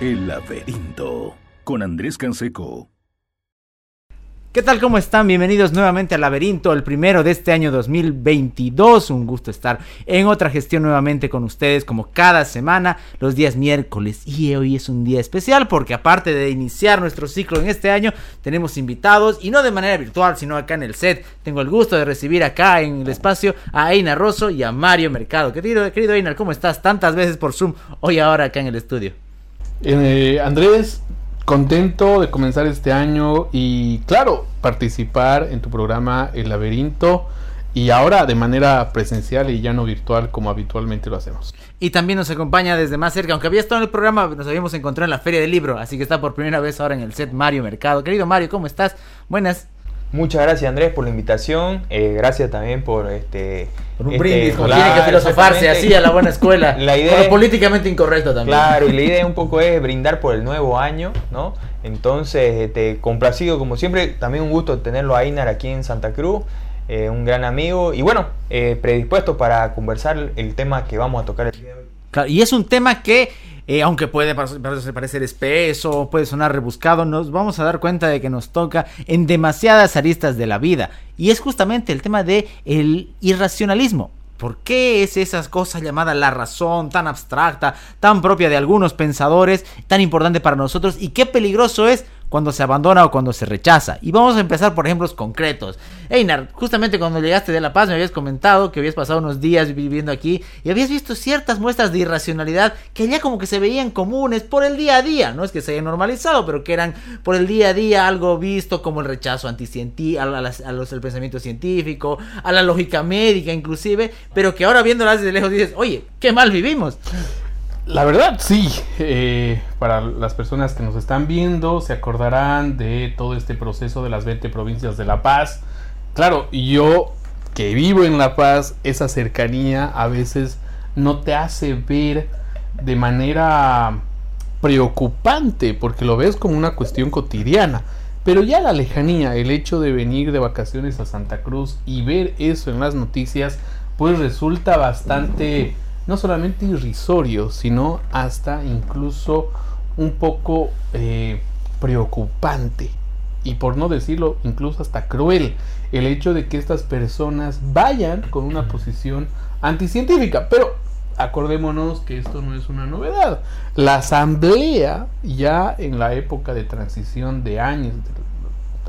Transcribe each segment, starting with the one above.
El laberinto con Andrés Canseco. ¿Qué tal? ¿Cómo están? Bienvenidos nuevamente al Laberinto, el primero de este año 2022. Un gusto estar en otra gestión nuevamente con ustedes como cada semana, los días miércoles. Y hoy es un día especial porque aparte de iniciar nuestro ciclo en este año, tenemos invitados y no de manera virtual, sino acá en el set. Tengo el gusto de recibir acá en el espacio a Einar Rosso y a Mario Mercado. Querido, querido Einar, ¿cómo estás? Tantas veces por Zoom, hoy ahora acá en el estudio. Eh, Andrés, contento de comenzar este año y claro, participar en tu programa El Laberinto y ahora de manera presencial y ya no virtual como habitualmente lo hacemos. Y también nos acompaña desde más cerca, aunque había estado en el programa, nos habíamos encontrado en la Feria del Libro, así que está por primera vez ahora en el set Mario Mercado. Querido Mario, ¿cómo estás? Buenas. Muchas gracias Andrés por la invitación, eh, gracias también por este... Por un este, brindis, como claro, tiene que filosofarse así a la buena escuela. La idea Por lo es- políticamente incorrecto también. Claro, y la idea un poco es brindar por el nuevo año, ¿no? Entonces, este, complacido como siempre, también un gusto tenerlo a Einar aquí en Santa Cruz, eh, un gran amigo y bueno, eh, predispuesto para conversar el tema que vamos a tocar el día de hoy. Claro, y es un tema que, eh, aunque puede par- par- parecer espeso, puede sonar rebuscado, nos vamos a dar cuenta de que nos toca en demasiadas aristas de la vida. Y es justamente el tema de el irracionalismo. ¿Por qué es esa cosa llamada la razón tan abstracta, tan propia de algunos pensadores, tan importante para nosotros y qué peligroso es cuando se abandona o cuando se rechaza? Y vamos a empezar por ejemplos concretos. Einar, justamente cuando llegaste de La Paz me habías comentado que habías pasado unos días viviendo aquí y habías visto ciertas muestras de irracionalidad que allá como que se veían comunes por el día a día, no es que se hayan normalizado, pero que eran por el día a día algo visto como el rechazo anticientífico, a, a los, el pensamiento científico, a la lógica médica inclusive, pero que ahora viéndolas desde lejos dices, oye, qué mal vivimos. La verdad, sí. eh, para las personas que nos están viendo, se acordarán de todo este proceso de las 20 provincias de La Paz. Claro, yo que vivo en La Paz, esa cercanía a veces no te hace ver de manera preocupante, porque lo ves como una cuestión cotidiana. Pero ya la lejanía, el hecho de venir de vacaciones a Santa Cruz y ver eso en las noticias, pues resulta bastante, no solamente irrisorio, sino hasta incluso un poco eh, preocupante. Y por no decirlo, incluso hasta cruel, el hecho de que estas personas vayan con una posición anticientífica. Pero acordémonos que esto no es una novedad. La asamblea ya en la época de transición de años,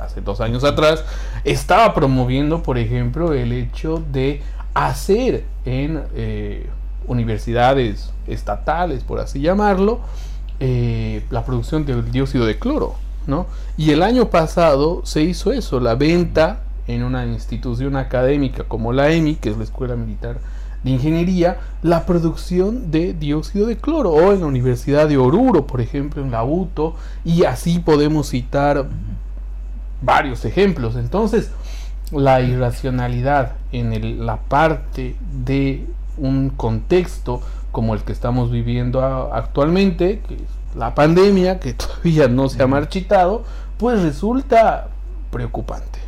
hace dos años atrás, estaba promoviendo, por ejemplo, el hecho de hacer en eh, universidades estatales, por así llamarlo, eh, la producción del dióxido de cloro, ¿no? Y el año pasado se hizo eso, la venta en una institución académica como la EMI, que es la Escuela Militar de Ingeniería, la producción de dióxido de cloro, o en la Universidad de Oruro, por ejemplo, en la UTO, y así podemos citar varios ejemplos. Entonces, la irracionalidad en la parte de un contexto como el que estamos viviendo actualmente, que es la pandemia, que todavía no se ha marchitado, pues resulta preocupante,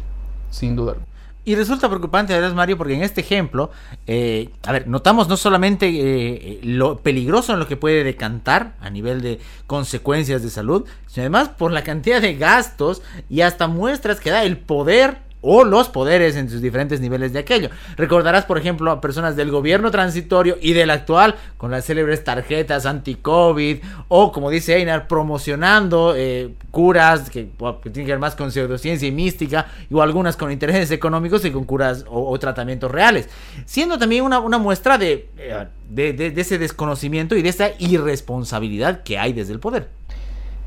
sin duda. alguna. Y resulta preocupante, ¿verdad, Mario? Porque en este ejemplo, eh, a ver, notamos no solamente eh, lo peligroso en lo que puede decantar a nivel de consecuencias de salud, sino además por la cantidad de gastos y hasta muestras que da el poder o los poderes en sus diferentes niveles de aquello. Recordarás, por ejemplo, a personas del gobierno transitorio y del actual con las célebres tarjetas anti-COVID o, como dice Einar, promocionando eh, curas que, tienen que ver más con pseudociencia y mística o algunas con intereses económicos y con curas o, tratamientos reales. Siendo también una, una muestra de- de ese desconocimiento y de esa irresponsabilidad que hay desde el poder.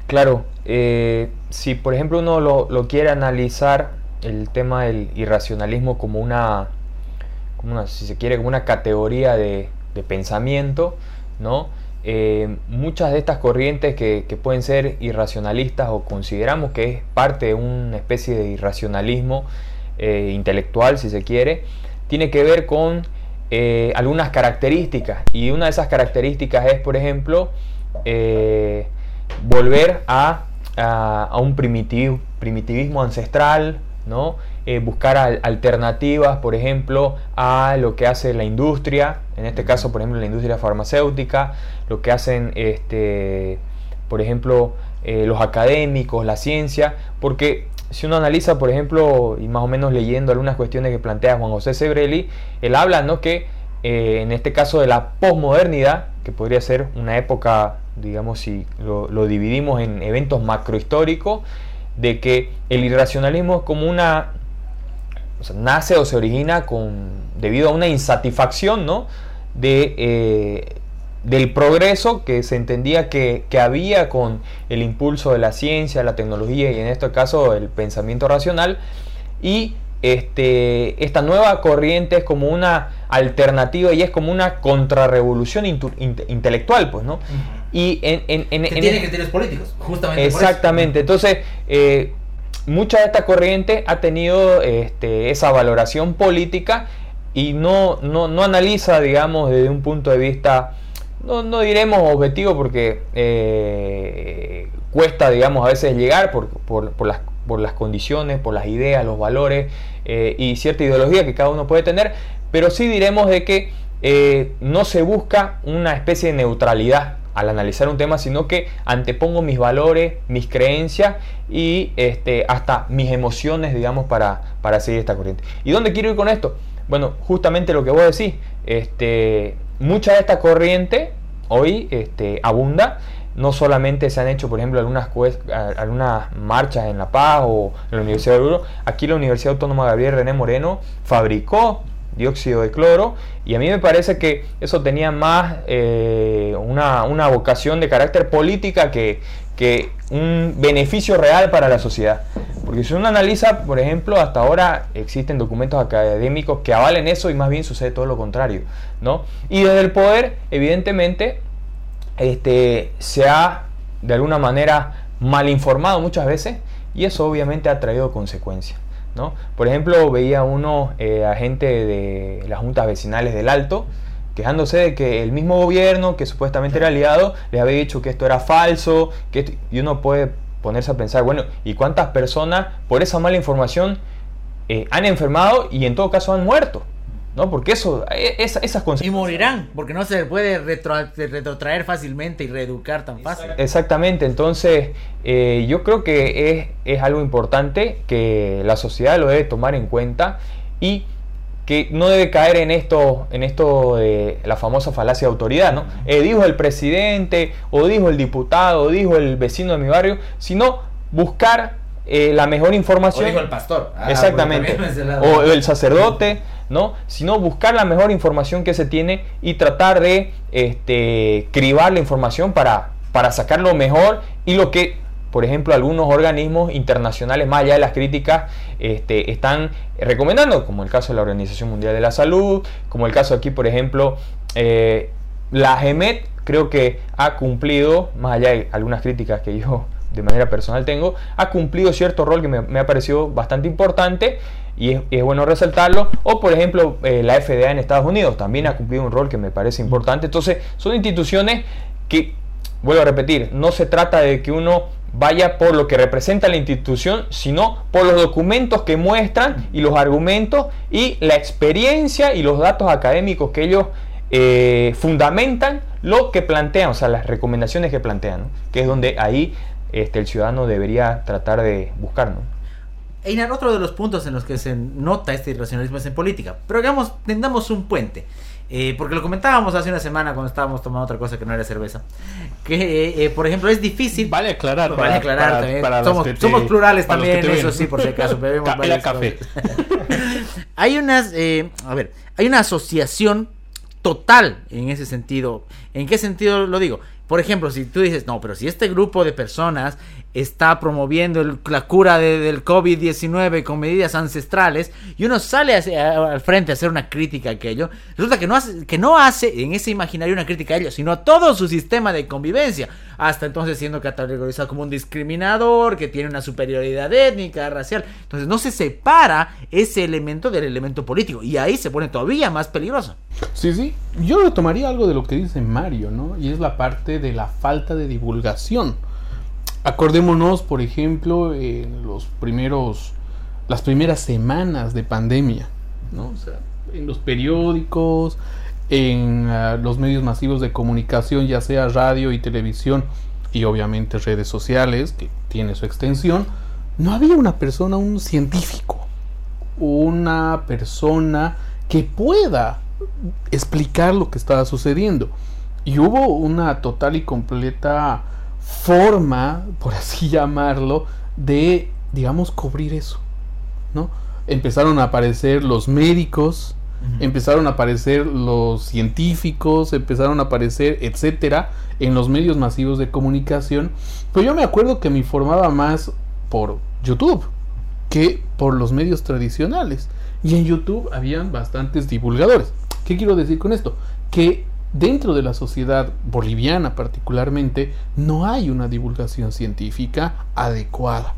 Claro, eh, si por ejemplo uno lo, lo quiere analizar el tema del irracionalismo como una, como una, si se quiere, como una categoría de, pensamiento, ¿no? Eh, muchas de estas corrientes que, pueden ser irracionalistas o consideramos que es parte de una especie de irracionalismo eh, intelectual, si se quiere, tiene que ver con eh, algunas características. Y una de esas características es, por ejemplo, volver a, a- un primitivo- primitivismo ancestral, ¿no? Eh, buscar al- alternativas, por ejemplo, a lo que hace la industria, en este caso, por ejemplo, la industria farmacéutica, lo que hacen este, por ejemplo, eh, los académicos, la ciencia, porque si uno analiza, por ejemplo, y más o menos leyendo algunas cuestiones que plantea Juan José Sebrelli, él habla ¿no? que eh, en este caso de la posmodernidad, que podría ser una época, digamos, si lo, dividimos en eventos macrohistóricos, de que el irracionalismo es como una nace o se origina con, debido a una insatisfacción ¿no? de, eh, del progreso que se entendía que, había con el impulso de la ciencia, la tecnología y en este caso el pensamiento racional. Y este, esta nueva corriente es como una alternativa y es como una contrarrevolución intelectual, pues, ¿no? Y en, en, en, que tiene criterios políticos, justamente. Exactamente. Entonces, eh, mucha de esta corriente ha tenido este, esa valoración política y no, no, no analiza, digamos, desde un punto de vista no, no diremos objetivo porque eh, cuesta, digamos, a veces llegar por, por, las, por, las, condiciones, por las ideas, los valores eh, y cierta ideología que cada uno puede tener, pero sí diremos de que eh, no se busca una especie de neutralidad al analizar un tema, sino que antepongo mis valores, mis creencias y este, hasta mis emociones, digamos, para, para seguir esta corriente. ¿Y dónde quiero ir con esto? Bueno, justamente lo que vos decís, este, mucha de esta corriente hoy este, abunda. No solamente se han hecho, por ejemplo, algunas, algunas marchas en La Paz o en la Universidad de Oruro. Aquí la Universidad Autónoma Gabriel René Moreno fabricó dióxido de cloro y a mí me parece que eso tenía más eh, una, una, vocación de carácter política que, que un beneficio real para la sociedad. Porque si uno analiza, por ejemplo, hasta ahora existen documentos académicos que avalen eso y más bien sucede todo lo contrario. ¿no? Y desde el poder, evidentemente, este, se ha de alguna manera mal informado muchas veces y eso obviamente ha traído consecuencias. ¿no? Por ejemplo, veía uno eh, a gente de las juntas vecinales del Alto quejándose de que el mismo gobierno que supuestamente era aliado les había dicho que esto era falso, que y uno puede ponerse a pensar, bueno, ¿y cuántas personas por esa mala información eh, han enfermado y en todo caso han muerto? ¿No? Porque eso, e, esas consecuencias... Y morirán, porque no se puede retrotraer fácilmente y reeducar tan fácil. Exactamente, entonces eh, yo creo que es, es, algo importante que la sociedad lo debe tomar en cuenta y que no debe caer en esto, en esto de la famosa falacia de autoridad, ¿no? Eh, dijo el presidente, o dijo el diputado, o dijo el vecino de mi barrio, sino buscar eh, la mejor información. O dijo el pastor. Ah, Exactamente. O el sacerdote, ¿no? Sino buscar la mejor información que se tiene y tratar de este, cribar la información para, para sacar lo mejor y lo que por ejemplo, algunos organismos internacionales, más allá de las críticas, este, están recomendando, como el caso de la Organización Mundial de la Salud, como el caso aquí, por ejemplo, eh, la GEMET creo que ha cumplido, más allá de algunas críticas que yo de manera personal tengo, ha cumplido cierto rol que me, ha parecido bastante importante y es, bueno resaltarlo. O por ejemplo, eh, la FDA en Estados Unidos también ha cumplido un rol que me parece importante. Entonces, son instituciones que, vuelvo a repetir, no se trata de que uno vaya por lo que representa la institución, sino por los documentos que muestran y los argumentos y la experiencia y los datos académicos que ellos eh, fundamentan lo que plantean, o sea, las recomendaciones que plantean, que es donde ahí este, el ciudadano debería tratar de buscar. ¿no? Einar, otro de los puntos en los que se nota este irracionalismo es en política, pero digamos, tendamos un puente. Eh, porque lo comentábamos hace una semana cuando estábamos tomando otra cosa que no era cerveza. Que, eh, por ejemplo, es difícil. Vale aclarar. Vale aclarar también. somos, somos, plurales también, eso sí, por si acaso. Bebemos café. hay unas. Eh, a ver, hay una asociación total en ese sentido. ¿En qué sentido lo digo? Por ejemplo, si tú dices, no, pero si este grupo de personas está promoviendo la cura del COVID-19 con medidas ancestrales y uno sale al frente a hacer una crítica a aquello, resulta que no, hace, que no hace en ese imaginario una crítica a ellos, sino a todo su sistema de convivencia, hasta entonces siendo categorizado como un discriminador, que tiene una superioridad étnica, racial. Entonces no se separa ese elemento del elemento político y ahí se pone todavía más peligroso. Sí, sí, yo retomaría algo de lo que dice Mario, ¿no? Y es la parte de la falta de divulgación. Acordémonos, por ejemplo, en los primeros, las primeras semanas de pandemia, ¿no? O sea, en los periódicos, en ah, los medios masivos de comunicación, ya sea radio y televisión, y obviamente redes sociales, que tiene su extensión, no había una persona, un científico, una persona que pueda explicar lo que estaba sucediendo. Y hubo una total y completa forma, por así llamarlo, de, digamos, cubrir eso. ¿no? Empezaron a aparecer los médicos, empezaron a aparecer los científicos, empezaron a aparecer, etcétera, en los medios masivos de comunicación. Pero yo me acuerdo que me informaba más por YouTube que por los medios tradicionales. Y en YouTube habían bastantes divulgadores. ¿Qué quiero decir con esto? Que dentro de la sociedad boliviana particularmente no hay una divulgación científica adecuada.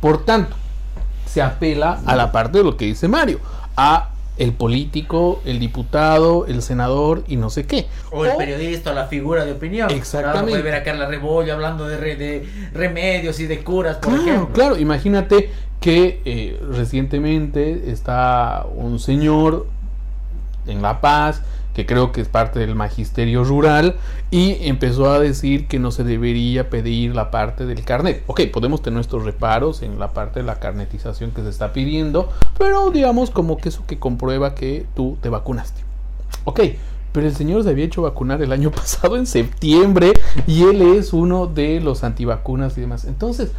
Por tanto, se apela a la parte de lo que dice Mario, a el político, el diputado, el senador y no sé qué. O el periodista, la figura de opinión. Exactamente. puede ver a Carla Rebollo hablando de, de remedios y de curas, por claro, ejemplo. Claro, imagínate que eh, recientemente está un señor en La Paz que creo que es parte del magisterio rural, y empezó a decir que no se debería pedir la parte del carnet. Ok, podemos tener nuestros reparos en la parte de la carnetización que se está pidiendo, pero digamos como que eso que comprueba que tú te vacunaste. Ok, pero el señor se había hecho vacunar el año pasado en septiembre y él es uno de los antivacunas y demás. Entonces,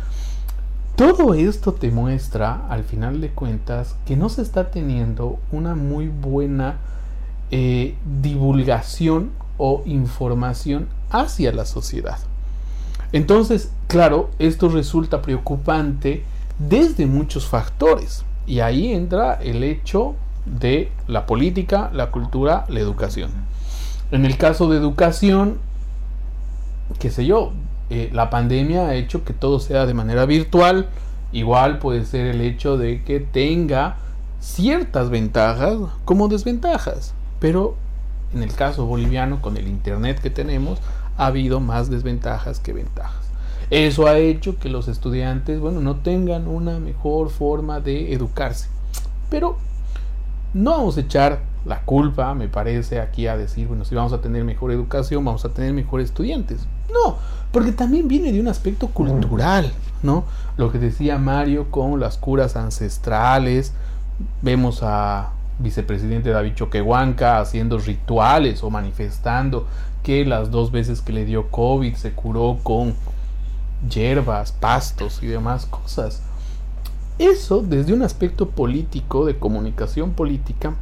todo esto te muestra, al final de cuentas, que no se está teniendo una muy buena eh, divulgación o información hacia la sociedad. Entonces, claro, esto resulta preocupante desde muchos factores. Y ahí entra el hecho de la política, la cultura, la educación. En el caso de educación, qué sé yo, eh, la pandemia ha hecho que todo sea de manera virtual. Igual puede ser el hecho de que tenga ciertas ventajas como desventajas. Pero en el caso boliviano, con el Internet que tenemos, ha habido más desventajas que ventajas. Eso ha hecho que los estudiantes, bueno, no tengan una mejor forma de educarse. Pero no vamos a echar la culpa, me parece, aquí a decir, bueno, si vamos a tener mejor educación, vamos a tener mejores estudiantes. No, porque también viene de un aspecto cultural, ¿no? Lo que decía Mario con las curas ancestrales, vemos a vicepresidente David Choquehuanca haciendo rituales o manifestando que las dos veces que le dio COVID se curó con hierbas, pastos y demás cosas. Eso desde un aspecto político, de comunicación política,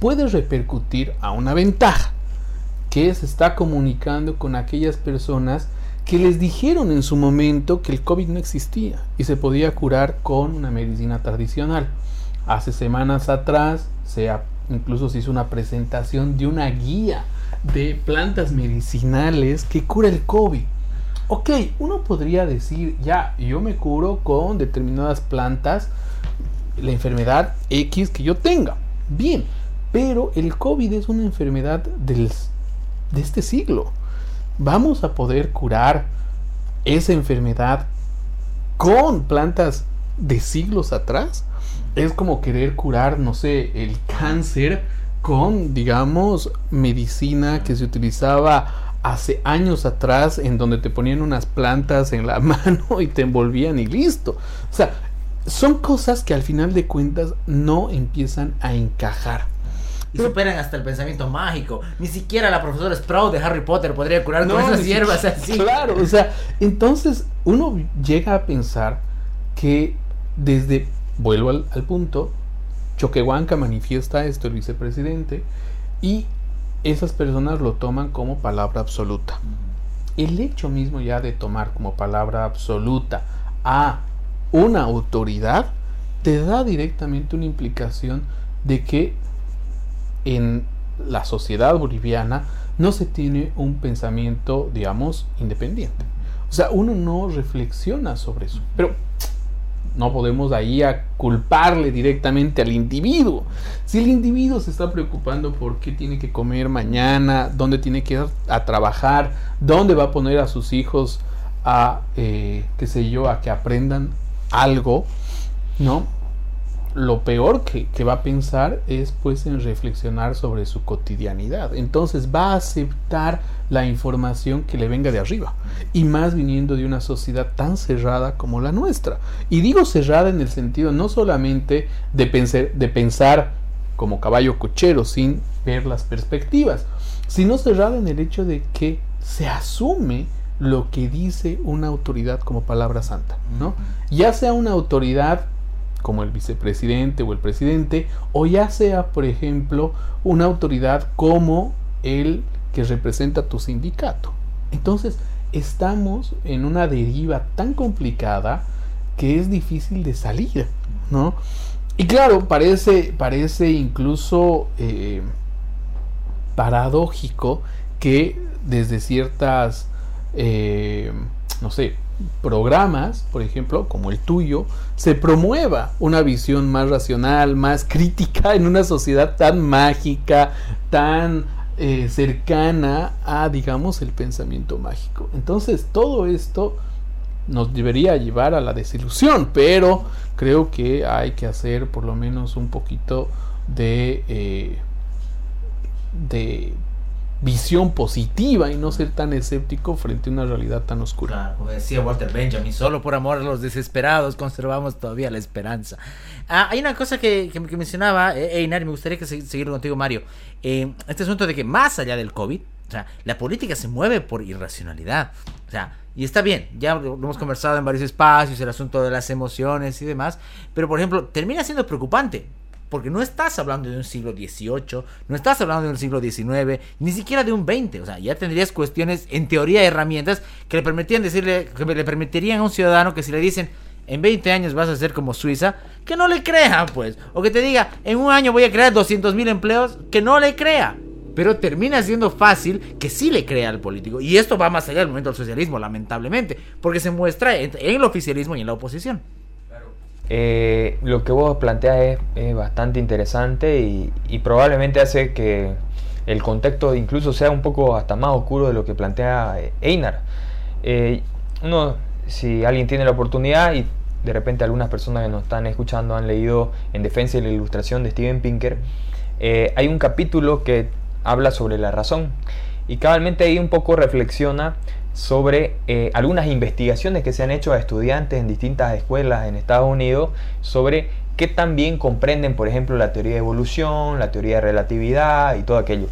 puede repercutir a una ventaja, que se está comunicando con aquellas personas que les dijeron en su momento que el COVID no existía y se podía curar con una medicina tradicional. Hace semanas atrás se incluso se hizo una presentación de una guía de plantas medicinales que cura el COVID. Ok, uno podría decir, ya, yo me curo con determinadas plantas la enfermedad X que yo tenga. Bien, pero el COVID es una enfermedad del, de este siglo. Vamos a poder curar esa enfermedad con plantas de siglos atrás es como querer curar, no sé, el cáncer con, digamos, medicina que se utilizaba hace años atrás en donde te ponían unas plantas en la mano y te envolvían y listo. O sea, son cosas que al final de cuentas no empiezan a encajar. Y superan hasta el pensamiento mágico. Ni siquiera la profesora Sprout de Harry Potter podría curar con esas hierbas así. Claro, o sea, entonces uno llega a pensar que desde Vuelvo al, punto, Choquehuanca manifiesta esto el vicepresidente y esas personas lo toman como palabra absoluta. El hecho mismo ya de tomar como palabra absoluta a una autoridad te da directamente una implicación de que en la sociedad boliviana no se tiene un pensamiento, digamos, independiente. O sea, uno no reflexiona sobre eso. Pero no podemos ahí a culparle directamente al individuo. Si el individuo se está preocupando por qué tiene que comer mañana, dónde tiene que ir a trabajar, dónde va a poner a sus hijos a, eh, qué sé yo, a que aprendan algo, ¿no? Lo peor que, que, va a pensar es pues en reflexionar sobre su cotidianidad. Entonces va a aceptar la información que le venga de arriba. Y más viniendo de una sociedad tan cerrada como la nuestra. Y digo cerrada en el sentido no solamente de pensar, de pensar como caballo cochero sin ver las perspectivas, sino cerrada en el hecho de que se asume lo que dice una autoridad como palabra santa, ¿no? Ya sea una autoridad como el vicepresidente o el presidente, o ya sea, por ejemplo, una autoridad como el que representa tu sindicato. Entonces, estamos en una deriva tan complicada que es difícil de salir, ¿no? Y claro, parece, parece incluso eh, paradójico que desde ciertas, eh, no sé, programas, por ejemplo, como el tuyo, se promueva una visión más racional, más crítica en una sociedad tan mágica, tan eh, cercana a, digamos, el pensamiento mágico. Entonces, todo esto nos debería llevar a la desilusión, pero creo que hay que hacer por lo menos un poquito de, eh, de visión positiva y no ser tan escéptico frente a una realidad tan oscura. como decía Walter Benjamin, solo por amor a los desesperados conservamos todavía la esperanza. Ah, hay una cosa que, mencionaba eh, Einar y me gustaría que seguir contigo Mario. Eh, este asunto de que más allá del COVID, o sea, la política se mueve por irracionalidad. O sea, y está bien, ya lo hemos conversado en varios espacios, el asunto de las emociones y demás, pero por ejemplo, termina siendo preocupante porque no estás hablando de un siglo XVIII, no estás hablando de un siglo XIX, ni siquiera de un XX. O sea, ya tendrías cuestiones, en teoría, herramientas que le permitirían decirle, que le permitirían a un ciudadano que si le dicen en 20 años vas a ser como Suiza, que no le crea, pues. O que te diga, en un año voy a crear 200 mil empleos, que no le crea. Pero termina siendo fácil que sí le crea al político. Y esto va más allá del momento del socialismo, lamentablemente. Porque se muestra en el oficialismo y en la oposición. Eh, lo que vos planteas es, bastante interesante y, probablemente hace que el contexto incluso sea un poco hasta más oscuro de lo que plantea eh, Einar. Eh, uno, si alguien tiene la oportunidad y de repente algunas personas que nos están escuchando han leído En defensa de la ilustración de Steven Pinker, hay un capítulo que habla sobre la razón y cabalmente ahí un poco reflexiona sobre eh, algunas investigaciones que se han hecho a estudiantes en distintas escuelas en Estados Unidos sobre qué tan bien comprenden, por ejemplo, la teoría de evolución, la teoría de relatividad y todo aquello.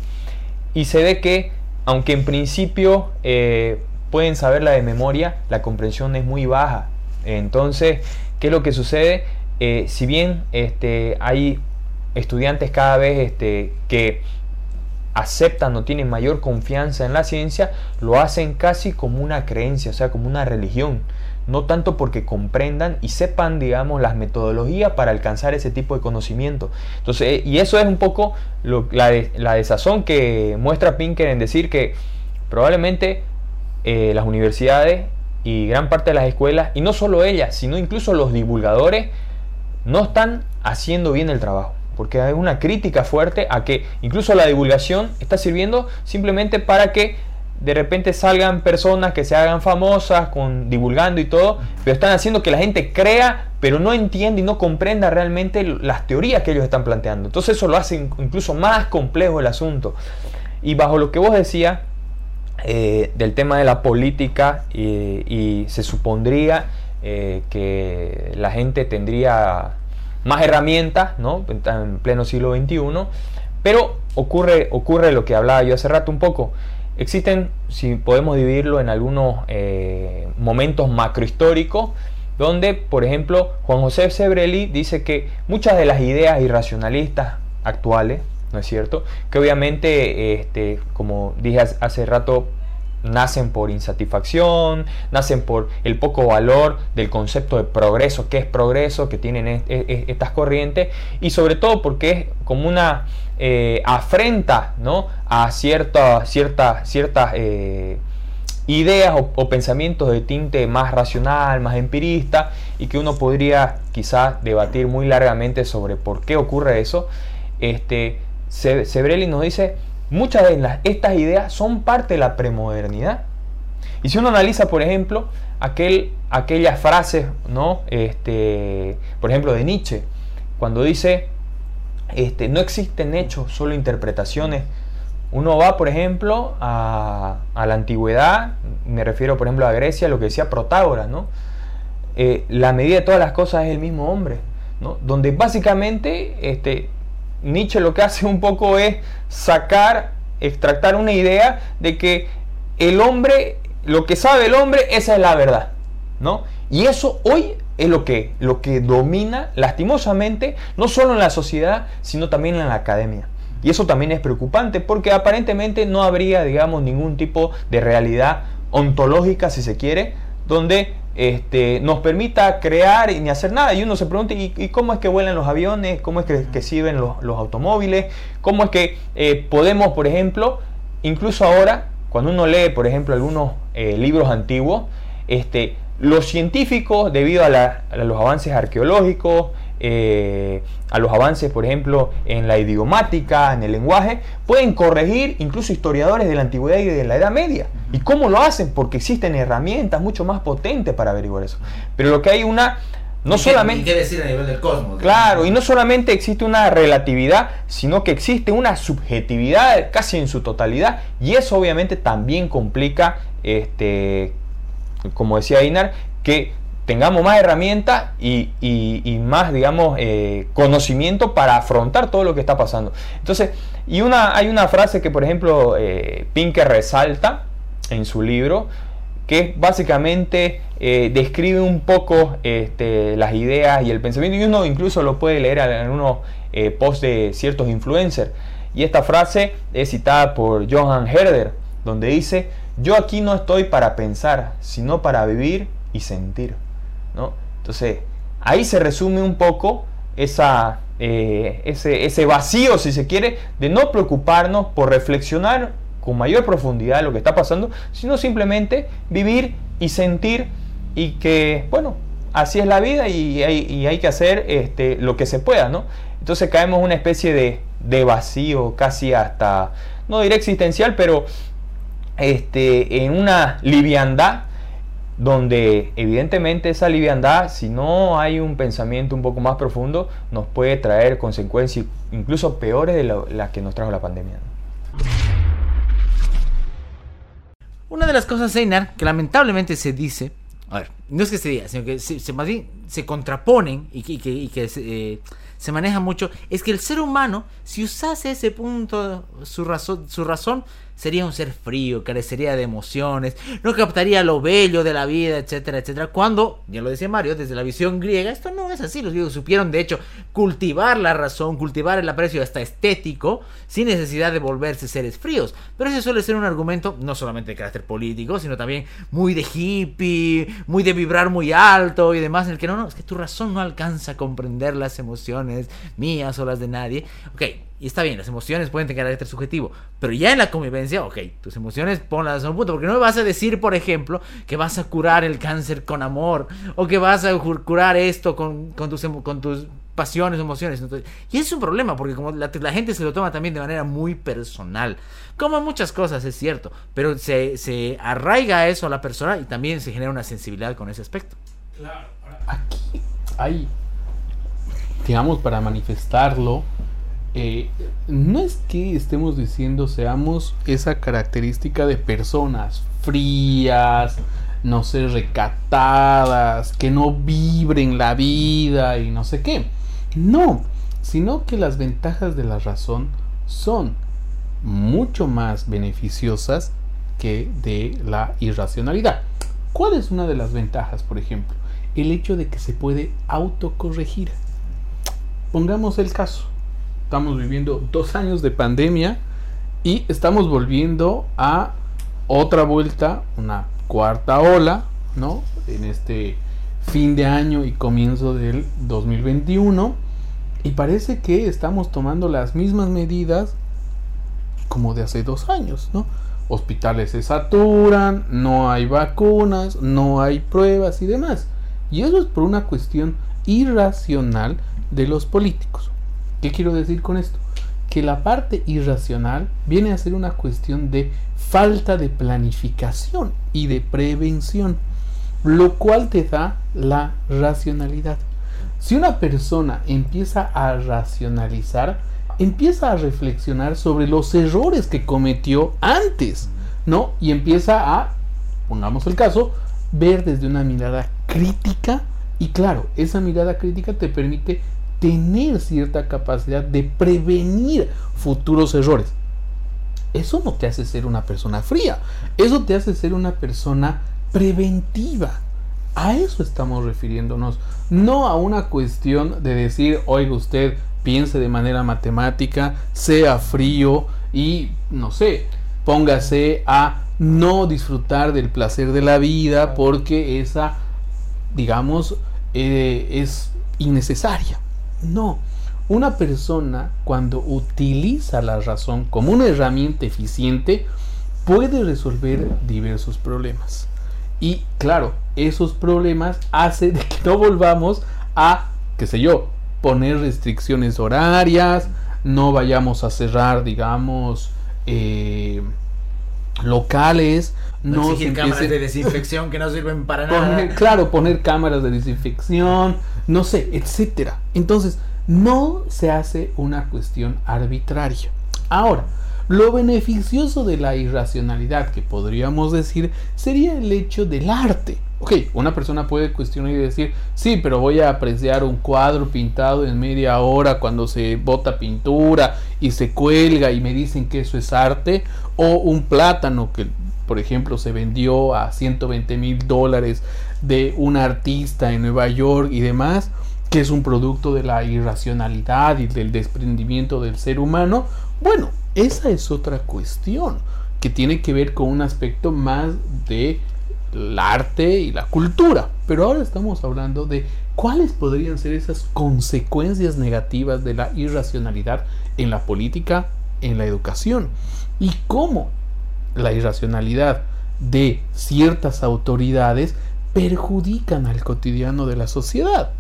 Y se ve que, aunque en principio eh, pueden saberla de memoria, la comprensión es muy baja. Entonces, ¿qué es lo que sucede? Eh, si bien este, hay estudiantes cada vez este, que aceptan o tienen mayor confianza en la ciencia, lo hacen casi como una creencia, o sea, como una religión. No tanto porque comprendan y sepan, digamos, las metodologías para alcanzar ese tipo de conocimiento. Entonces, eh, y eso es un poco la, la, desazón que muestra Pinker en decir que probablemente eh, las universidades y gran parte de las escuelas, y no solo ellas, sino incluso los divulgadores, no están haciendo bien el trabajo porque hay una crítica fuerte a que incluso la divulgación está sirviendo simplemente para que de repente salgan personas que se hagan famosas con divulgando y todo, pero están haciendo que la gente crea, pero no entiende y no comprenda realmente las teorías que ellos están planteando. Entonces eso lo hace incluso más complejo el asunto. Y bajo lo que vos decías eh, del tema de la política, y se supondría eh, que la gente tendría más herramientas, ¿no? En pleno siglo XXI, pero ocurre, ocurre lo que hablaba yo hace rato un poco. Existen, si podemos dividirlo en algunos eh, momentos macrohistóricos, donde, por ejemplo, Juan José Sebrelli dice que muchas de las ideas irracionalistas actuales, ¿no es cierto? Que obviamente, este, como dije hace rato, nacen por insatisfacción, nacen por el poco valor del concepto de progreso, que es progreso, que tienen estas corrientes, y sobre todo porque es como una eh, afrenta ¿no? a ciertas cierta, ciertas eh, ideas o, pensamientos de tinte más racional, más empirista, y que uno podría quizás debatir muy largamente sobre por qué ocurre eso. Este, Sebrelli nos dice Muchas de las, estas ideas son parte de la premodernidad. Y si uno analiza, por ejemplo, aquel, aquellas frases, ¿no? Este, por ejemplo, de Nietzsche, cuando dice, este, no existen hechos, solo interpretaciones. Uno va, por ejemplo, a, la antigüedad, me refiero, por ejemplo, a Grecia, lo que decía Protágoras, ¿no? Eh, la medida de todas las cosas es el mismo hombre, ¿no? Donde básicamente este, Nietzsche lo que hace un poco es sacar, extractar una idea de que el hombre, lo que sabe el hombre, esa es la verdad, ¿no? Y eso hoy es lo que, lo que domina lastimosamente, no solo en la sociedad, sino también en la academia. Y eso también es preocupante porque aparentemente no habría, digamos, ningún tipo de realidad ontológica, si se quiere, donde este, nos permita crear y ni hacer nada. Y uno se pregunta, ¿y, cómo es que vuelan los aviones? ¿Cómo es que, que sirven los, automóviles? ¿Cómo es que eh, podemos, por ejemplo, incluso ahora, cuando uno lee, por ejemplo, algunos eh, libros antiguos, este, los científicos, debido a, los avances arqueológicos, eh, a los avances, por ejemplo, en la idiomática, en el lenguaje, pueden corregir incluso historiadores de la antigüedad y de la Edad Media. ¿Y cómo lo hacen? Porque existen herramientas mucho más potentes para averiguar eso. Pero lo que hay una... No solamente... qué decir a nivel del cosmos? Claro, y no solamente existe una relatividad, sino que existe una subjetividad casi en su totalidad, y eso obviamente también complica este, como decía Inar, que tengamos más herramientas y, más, digamos, eh, conocimiento para afrontar todo lo que está pasando. Entonces, y una, hay una frase que, por ejemplo, eh, Pinker resalta en su libro, que básicamente eh, describe un poco este, las ideas y el pensamiento, y uno incluso lo puede leer en unos posts de ciertos influencers. Y esta frase es citada por Johan Herder, donde dice, yo aquí no estoy para pensar, sino para vivir y sentir. Entonces, ahí se resume un poco esa, eh, ese, ese, vacío, si se quiere, de no preocuparnos por reflexionar con mayor profundidad lo que está pasando, sino simplemente vivir y sentir y que, bueno, así es la vida y hay, que hacer este, lo que se pueda, ¿no? Entonces caemos en una especie de, de vacío, casi hasta, no diré existencial, pero este, en una liviandad donde evidentemente esa liviandad, si no hay un pensamiento un poco más profundo, nos puede traer consecuencias incluso peores de las que nos trajo la pandemia. Una de las cosas, Einar, que lamentablemente se dice, a ver, no es que se diga, sino que se, se, contraponen y que, que, eh, se maneja mucho, es que el ser humano, si usase ese punto, su razón, su razón sería un ser frío, carecería de emociones, no captaría lo bello de la vida, etcétera, etcétera. Cuando, ya lo decía Mario, desde la visión griega, esto no es así. Los griegos supieron, de hecho, cultivar la razón, cultivar el aprecio hasta estético, sin necesidad de volverse seres fríos. Pero ese suele ser un argumento no solamente de carácter político, sino también muy de hippie, muy de vibrar muy alto y demás, en el que no, no, es que tu razón no alcanza a comprender las emociones mías o las de nadie. Ok, y está bien, las emociones pueden tener carácter subjetivo, pero ya en la convivencia, ok, tus emociones ponlas a un punto, porque no me vas a decir, por ejemplo, que vas a curar el cáncer con amor, o que vas a curar esto con, tus, con tus pasiones, emociones. y es un problema, porque como la, gente se lo toma también de manera muy personal, como muchas cosas, es cierto, pero se, se arraiga eso a la persona y también se genera una sensibilidad con ese aspecto. Claro, aquí hay, digamos, para manifestarlo, eh, no es que estemos diciendo seamos esa característica de personas frías, no ser recatadas, que no vibren la vida y no sé qué. No, sino que las ventajas de la razón son mucho más beneficiosas que de la irracionalidad. ¿Cuál es una de las ventajas, por ejemplo? El hecho de que se puede autocorregir. Pongamos el caso estamos viviendo dos años de pandemia y estamos volviendo a otra vuelta, una cuarta ola, ¿no? En este fin de año y comienzo del 2021 y parece que estamos tomando las mismas medidas como de hace dos años, ¿no? Hospitales se saturan, no hay vacunas, no hay pruebas y demás. Y eso es por una cuestión irracional de los políticos. ¿Qué quiero decir con esto? Que la parte irracional viene a ser una cuestión de falta de planificación y de prevención, lo cual te da la racionalidad. si una persona empieza a racionalizar, empieza a reflexionar sobre los errores que cometió antes, ¿no? Y empieza a, pongamos el caso, ver desde una mirada crítica y claro, esa mirada crítica te permite tener cierta capacidad de prevenir futuros errores. Eso no te hace ser una persona fría, eso te hace ser una persona preventiva. A eso estamos refiriéndonos, no a una cuestión de decir, oiga usted, piense de manera matemática, sea frío y, no sé, póngase a no disfrutar del placer de la vida porque esa, digamos, eh, es innecesaria. No, una persona cuando utiliza la razón como una herramienta eficiente puede resolver diversos problemas. Y claro, esos problemas hacen que no volvamos a, qué sé yo, poner restricciones horarias, no vayamos a cerrar, digamos, eh, locales, no, exigir cámaras de desinfección que no sirven para nada. Claro, poner cámaras de desinfección, no sé, etcétera. Entonces, no se hace una cuestión arbitraria. Ahora, lo beneficioso de la irracionalidad que podríamos decir sería el hecho del arte. Ok, una persona puede cuestionar y decir, sí, pero voy a apreciar un cuadro pintado en media hora cuando se bota pintura y se cuelga y me dicen que eso es arte, o un plátano que, por ejemplo, se vendió a 120 mil dólares de un artista en Nueva York y demás, que es un producto de la irracionalidad y del desprendimiento del ser humano, bueno, esa es otra cuestión que tiene que ver con un aspecto más de arte y la cultura. Pero ahora estamos hablando de cuáles podrían ser esas consecuencias negativas de la irracionalidad en la política, en la educación y cómo la irracionalidad de ciertas autoridades perjudican al cotidiano de la sociedad.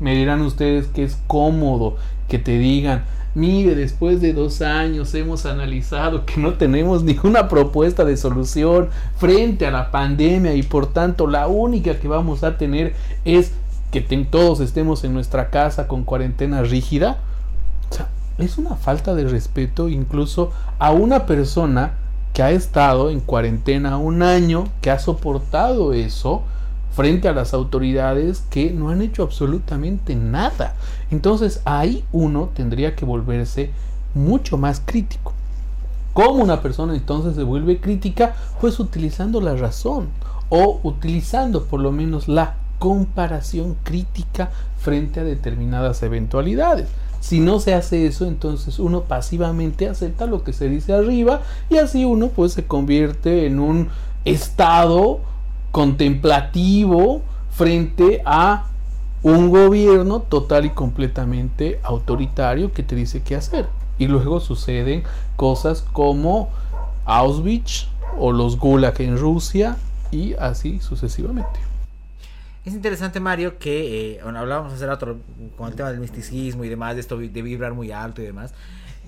Me dirán ustedes que es cómodo que te digan, mire, después de dos años hemos analizado que no tenemos ninguna propuesta de solución frente a la pandemia y por tanto la única que vamos a tener es que todos estemos en nuestra casa con cuarentena rígida. O sea, es una falta de respeto incluso a una persona que ha estado en cuarentena un año, que ha soportado eso, frente a las autoridades que no han hecho absolutamente nada. Entonces ahí uno tendría que volverse mucho más crítico. ¿Cómo una persona entonces se vuelve crítica? Pues utilizando la razón o utilizando por lo menos la comparación crítica frente a determinadas eventualidades. Si no se hace eso, entonces uno pasivamente acepta lo que se dice arriba y así uno pues se convierte en un estado contemplativo frente a un gobierno total y completamente autoritario que te dice qué hacer. Y luego suceden cosas como Auschwitz o los Gulag en Rusia y así sucesivamente. Es interesante, Mario, que eh, hablábamos hace rato con el tema del misticismo y demás, de esto de vibrar muy alto y demás.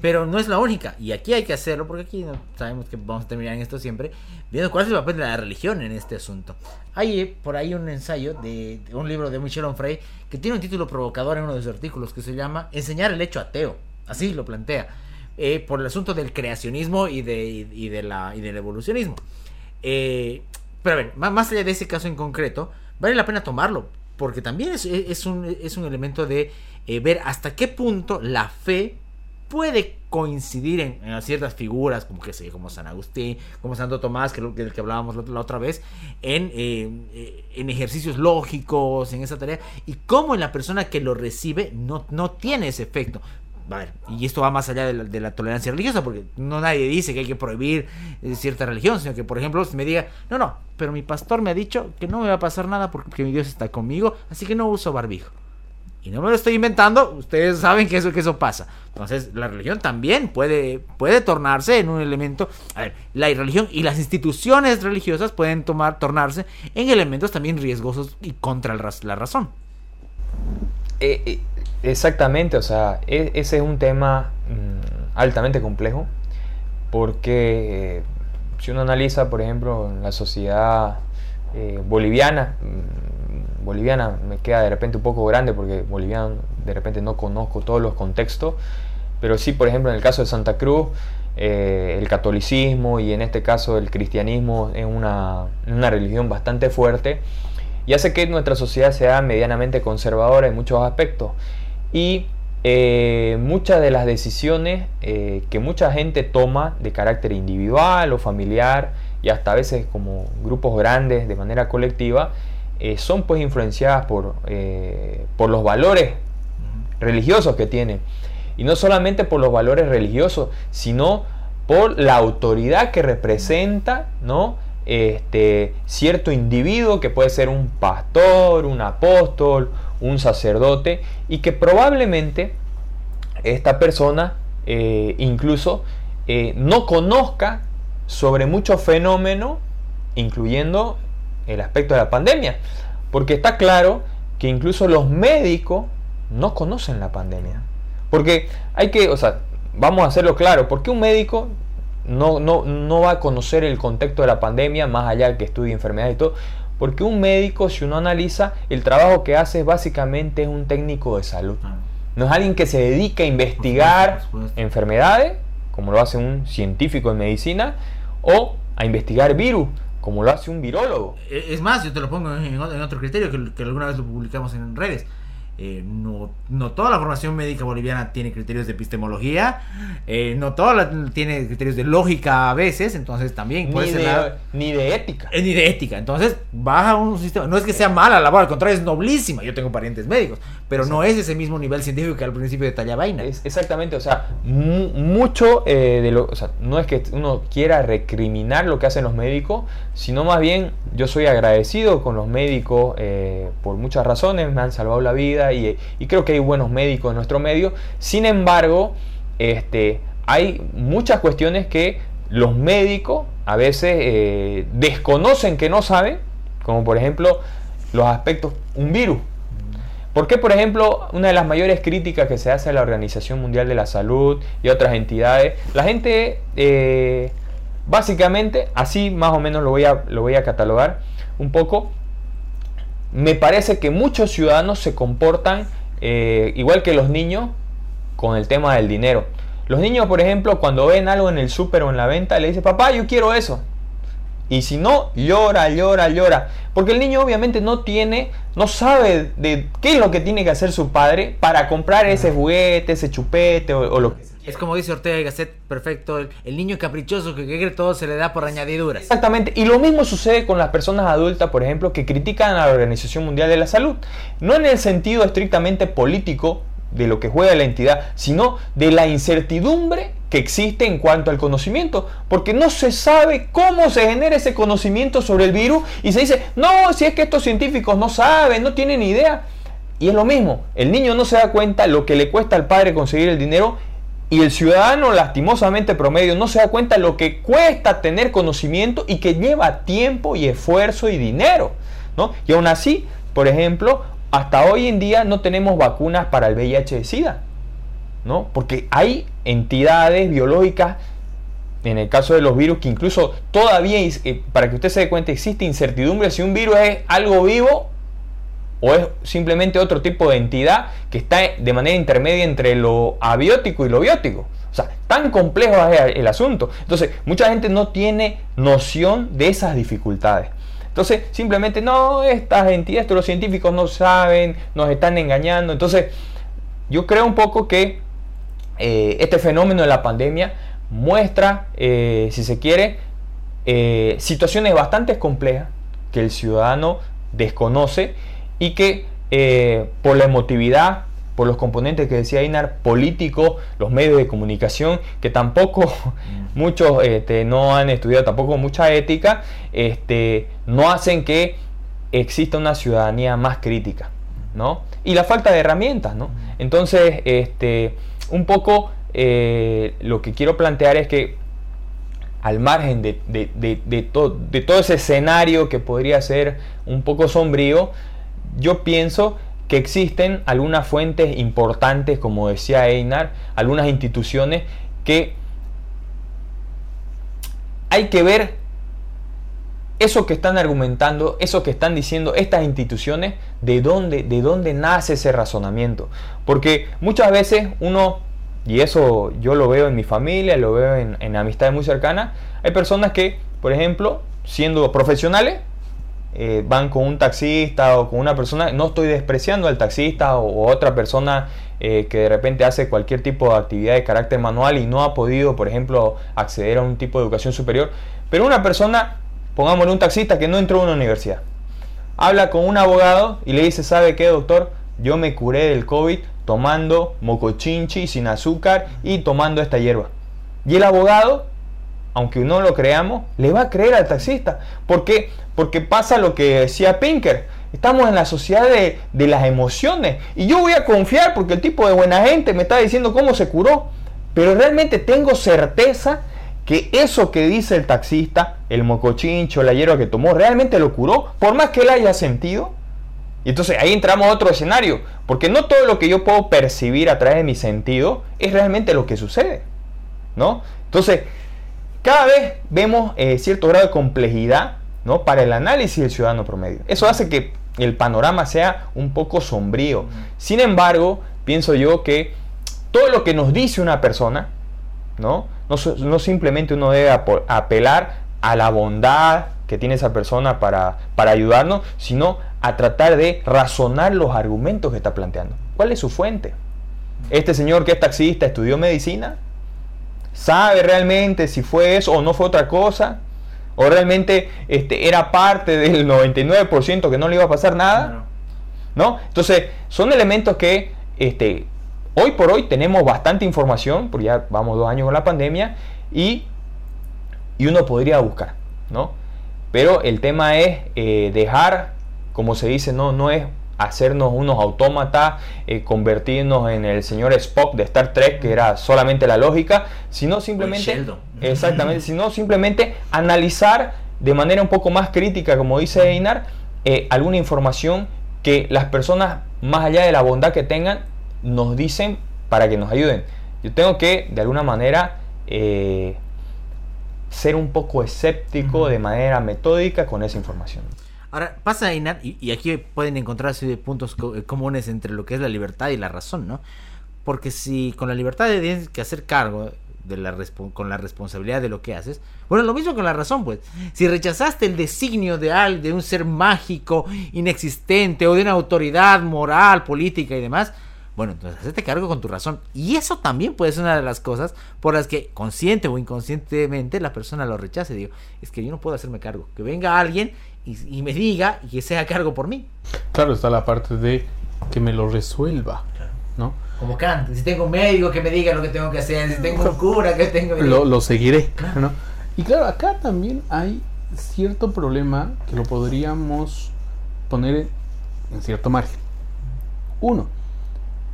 Pero no es la única. Y aquí hay que hacerlo, porque aquí sabemos que vamos a terminar en esto siempre, viendo cuál es el papel de la religión en este asunto. Hay eh, por ahí un ensayo de, un libro de Michel Onfray que tiene un título provocador en uno de sus artículos que se llama Enseñar el hecho ateo. Así lo plantea. Eh, por el asunto del creacionismo y, de, y, de la, y del evolucionismo. Eh, pero a ver, más allá de ese caso en concreto, vale la pena tomarlo, porque también es, un, es un elemento de ver hasta qué punto la fe puede coincidir en, ciertas figuras, como que sé, como San Agustín, como Santo Tomás, que del que hablábamos la, otra vez, en, eh, eh, en ejercicios lógicos, en esa tarea, y cómo en la persona que lo recibe no, no tiene ese efecto. A y esto va más allá de la, tolerancia religiosa, porque no nadie dice que hay que prohibir eh, cierta religión, sino que, por ejemplo, si me diga, no, no, pero mi pastor me ha dicho que no me va a pasar nada porque mi Dios está conmigo, así que no uso barbijo y no me lo estoy inventando, ustedes saben que eso, que eso pasa. Entonces, la religión también puede, puede tornarse en un elemento. A ver, la religión y las instituciones religiosas pueden tomar, tornarse en elementos también riesgosos y contra la razón. Eh, eh, exactamente, o sea, e, ese es un tema mm, altamente complejo, porque eh, si uno analiza, por ejemplo, la sociedad boliviana, mm, boliviana me queda de repente un poco grande porque boliviano de repente no conozco todos los contextos, pero sí, por ejemplo, en el caso de Santa Cruz, eh, el catolicismo y en este caso el cristianismo es una, una religión bastante fuerte y hace que nuestra sociedad sea medianamente conservadora en muchos aspectos. Y eh, muchas de las decisiones eh, que mucha gente toma de carácter individual o familiar y hasta a veces como grupos grandes de manera colectiva eh, son pues influenciadas por, por los valores religiosos que tienen y no solamente por los valores religiosos sino por la autoridad que representa ¿no? Este, cierto individuo que puede ser un pastor, un apóstol, un sacerdote y que probablemente esta persona eh, incluso eh, no conozca sobre muchos fenómenos, incluyendo el aspecto de la pandemia. Porque está claro que incluso los médicos no conocen la pandemia. Porque hay que, o sea, vamos a hacerlo claro, porque un médico no, no, no va a conocer el contexto de la pandemia, más allá de que estudie enfermedades y todo. Porque un médico, si uno analiza, el trabajo que hace básicamente es un técnico de salud. Ah. No es alguien que se dedica a investigar enfermedades, como lo hace un científico en medicina, o a investigar virus, como lo hace un virólogo. E, es más, yo te lo pongo en, otro criterio que, que alguna vez lo publicamos en redes eh, no, no, toda la formación médica boliviana tiene criterios de epistemología, eh, no toda tiene criterios de lógica a veces, entonces también ni, de, ni de ética. Eh, ni de ética, entonces baja un sistema, no es que sea mala la labor, al contrario es noblísima, yo tengo parientes médicos, pero no es ese mismo nivel científico que al principio detallaba vaina exactamente, o sea, mucho de lo, o sea, no es que uno quiera recriminar lo que hacen los médicos, sino más bien yo soy agradecido con los médicos por muchas razones, me han salvado la vida, y, creo que hay buenos médicos en nuestro medio. Sin embargo, este, hay muchas cuestiones que los médicos a veces eh, desconocen que no saben, como por ejemplo los aspectos, un virus. ¿Por qué, por ejemplo, una de las mayores críticas que se hace a la Organización Mundial de la Salud y otras entidades, la gente, eh, básicamente, así más o menos lo voy a, lo voy a catalogar un poco, me parece que muchos ciudadanos se comportan eh, igual que los niños con el tema del dinero. Los niños, por ejemplo, cuando ven algo en el súper o en la venta, le dicen, papá, yo quiero eso. Y si no, llora, llora, llora. Porque el niño obviamente no tiene, no sabe de qué es lo que tiene que hacer su padre para comprar ese juguete, ese chupete o, lo que sea. Es como dice Ortega y Gasset, perfecto, el, niño caprichoso que cree todo se le da por añadiduras. Exactamente, y lo mismo sucede con las personas adultas, por ejemplo, que critican a la Organización Mundial de la Salud. No en el sentido estrictamente político de lo que juega la entidad, sino de la incertidumbre que existe en cuanto al conocimiento, porque no se sabe cómo se genera ese conocimiento sobre el virus y se dice, no, si es que estos científicos no saben, no tienen idea. Y es lo mismo, el niño no se da cuenta lo que le cuesta al padre conseguir el dinero y el ciudadano, lastimosamente promedio, no se da cuenta lo que cuesta tener conocimiento y que lleva tiempo y esfuerzo y dinero. ¿no? Y aún así, por ejemplo, hasta hoy en día no tenemos vacunas para el VIH de SIDA. ¿no? Porque hay entidades biológicas, en el caso de los virus, que incluso todavía, eh, para que usted se dé cuenta, existe incertidumbre si un virus es algo vivo o es simplemente otro tipo de entidad que está de manera intermedia entre lo abiótico y lo biótico. O sea, tan complejo es el asunto. Entonces, mucha gente no tiene noción de esas dificultades. Entonces, simplemente, no, estas entidades, los científicos no saben, nos están engañando. Entonces, yo creo un poco que eh, este fenómeno de la pandemia muestra, eh, si se quiere, eh, situaciones bastante complejas que el ciudadano desconoce y que eh, por la emotividad, por los componentes que decía Inar, políticos, los medios de comunicación, que tampoco mm. muchos este, no han estudiado tampoco mucha ética, este, no hacen que exista una ciudadanía más crítica, ¿no? Y la falta de herramientas, ¿no? Mm. Entonces, este, un poco eh, lo que quiero plantear es que al margen de, de, de, todo ese escenario que podría ser un poco sombrío, yo pienso que existen algunas fuentes importantes, como decía Einar, algunas instituciones que hay que ver eso que están argumentando, eso que están diciendo estas instituciones, ¿de dónde, de dónde nace ese razonamiento? Porque muchas veces uno, y eso yo lo veo en mi familia, lo veo en, en amistades muy cercanas, hay personas que, por ejemplo, siendo profesionales, eh, van con un taxista o con una persona, no estoy despreciando al taxista o, otra persona eh, que de repente hace cualquier tipo de actividad de carácter manual y no ha podido, por ejemplo, acceder a un tipo de educación superior, pero una persona, pongámosle un taxista que no entró a una universidad, habla con un abogado y le dice, ¿sabe qué, doctor? Yo me curé del COVID tomando mocochinchi sin azúcar y tomando esta hierba. Y el abogado aunque no lo creamos, le va a creer al taxista. ¿Por qué? Porque pasa lo que decía Pinker. Estamos en la sociedad de, las emociones. Y yo voy a confiar porque el tipo de buena gente me está diciendo cómo se curó. Pero realmente tengo certeza que eso que dice el taxista, el mocochincho, la hierba que tomó, realmente lo curó, por más que él haya sentido. Y entonces ahí entramos a otro escenario, porque no todo lo que yo puedo percibir a través de mi sentido es realmente lo que sucede. ¿No? Entonces, cada vez vemos eh, cierto grado de complejidad ¿no? para el análisis del ciudadano promedio. Eso hace que el panorama sea un poco sombrío. Sin embargo, pienso yo que todo lo que nos dice una persona, no, no, simplemente uno debe apelar a la bondad que tiene esa persona para, para ayudarnos, sino a tratar de razonar los argumentos que está planteando. ¿Cuál es su fuente? Este señor que es taxista estudió medicina, sabe realmente si fue eso o no fue otra cosa, o realmente este, era parte del 99% que no le iba a pasar nada. ¿No? Entonces, son elementos que este, hoy por hoy tenemos bastante información, porque ya vamos dos años con la pandemia, y, y uno podría buscar, ¿no? Pero el tema es eh, dejar, como se dice, no, no es hacernos unos autómatas, eh, convertirnos en el señor Spock de Star Trek, que era solamente la lógica, sino simplemente, exactamente, sino simplemente analizar de manera un poco más crítica, como dice Einar, eh, alguna información que las personas, más allá de la bondad que tengan, nos dicen para que nos ayuden. Yo tengo que, de alguna manera, eh, ser un poco escéptico de manera metódica con esa información. Ahora, pasa Inar, y, y aquí pueden encontrarse puntos eh, comunes entre lo que es la libertad y la razón, ¿no? Porque si con la libertad tienes que hacer cargo de la con la responsabilidad de lo que haces, bueno, lo mismo con la razón, pues. Si rechazaste el designio de, al, de un ser mágico, inexistente, o de una autoridad moral, política y demás, bueno, entonces hacete cargo con tu razón. Y eso también puede ser una de las cosas por las que consciente o inconscientemente la persona lo rechace. Digo, es que yo no puedo hacerme cargo. Que venga alguien y, me diga y que sea cargo por mí. Claro, está la parte de que me lo resuelva, ¿no? Como Kant, si tengo un médico que me diga lo que tengo que hacer, si tengo un cura que tengo que... Lo, lo seguiré, ¿no? Y claro, acá también hay cierto problema que lo podríamos poner en cierto margen. Uno,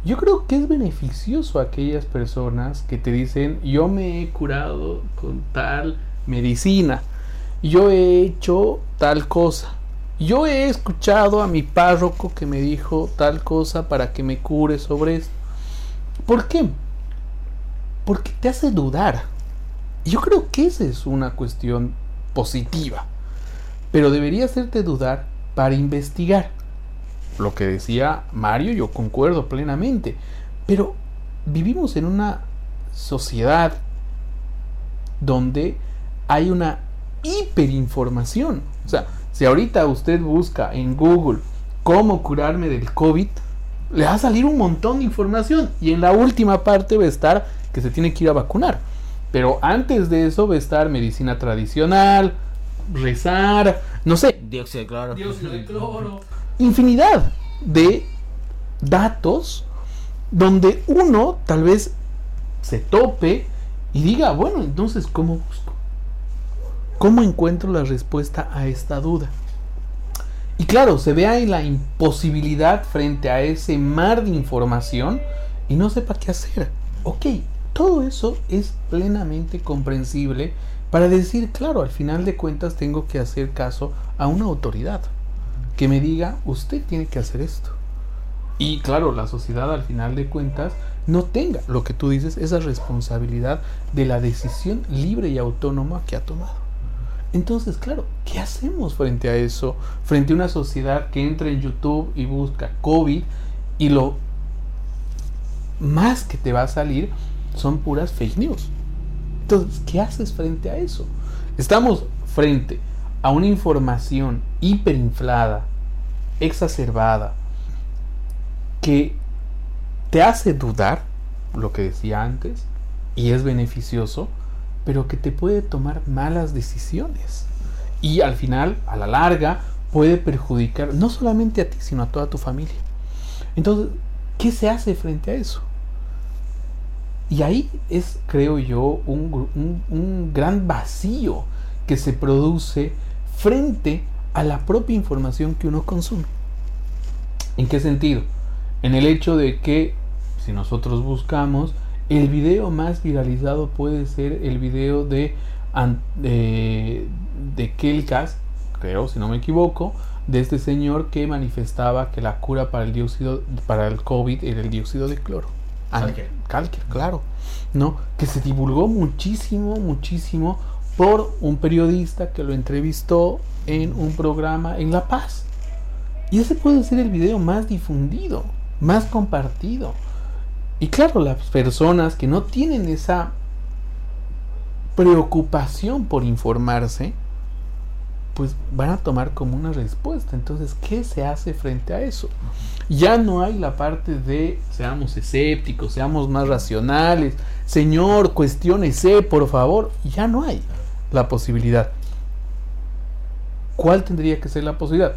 yo creo que es beneficioso a aquellas personas que te dicen, yo me he curado con tal medicina yo he hecho tal cosa. Yo he escuchado a mi párroco que me dijo tal cosa para que me cure sobre esto. ¿Por qué? Porque te hace dudar. Yo creo que esa es una cuestión positiva. Pero debería hacerte dudar para investigar. Lo que decía Mario, yo concuerdo plenamente. Pero vivimos en una sociedad donde hay una hiperinformación. O sea, si ahorita usted busca en Google cómo curarme del COVID, le va a salir un montón de información. Y en la última parte va a estar que se tiene que ir a vacunar. Pero antes de eso va a estar medicina tradicional, rezar, no sé. Dióxido de cloro. Dióxido de cloro. Infinidad de datos donde uno tal vez se tope y diga, bueno, entonces, ¿cómo? ¿Cómo encuentro la respuesta a esta duda? Y claro, se ve ahí la imposibilidad frente a ese mar de información y no sepa qué hacer. Ok, todo eso es plenamente comprensible para decir, claro, al final de cuentas tengo que hacer caso a una autoridad que me diga, usted tiene que hacer esto. Y claro, la sociedad al final de cuentas no tenga lo que tú dices, esa responsabilidad de la decisión libre y autónoma que ha tomado. Entonces, claro, ¿qué hacemos frente a eso? Frente a una sociedad que entra en YouTube y busca COVID y lo más que te va a salir son puras fake news. Entonces, ¿qué haces frente a eso? Estamos frente a una información hiperinflada, exacerbada, que te hace dudar, lo que decía antes, y es beneficioso, pero que te puede tomar malas decisiones. Y al final, a la larga, puede perjudicar no solamente a ti, sino a toda tu familia. Entonces, ¿qué se hace frente a eso? Y ahí es, creo yo, un, un gran vacío que se produce frente a la propia información que uno consume. ¿En qué sentido? En el hecho de que si nosotros buscamos el video más viralizado puede ser el video de, de, de Kelkas, creo, si no me equivoco, de este señor que manifestaba que la cura para el dióxido, para el COVID era el dióxido de cloro. Calker, claro. ¿No? Que se divulgó muchísimo, muchísimo por un periodista que lo entrevistó en un programa en La Paz. Y ese puede ser el video más difundido, más compartido. Y claro, las personas que no tienen esa preocupación por informarse, pues van a tomar como una respuesta. Entonces, ¿qué se hace frente a eso? Ya no hay la parte de seamos escépticos, seamos más racionales, Señor, cuestionese, por favor. Ya no hay la posibilidad. ¿Cuál tendría que ser la posibilidad?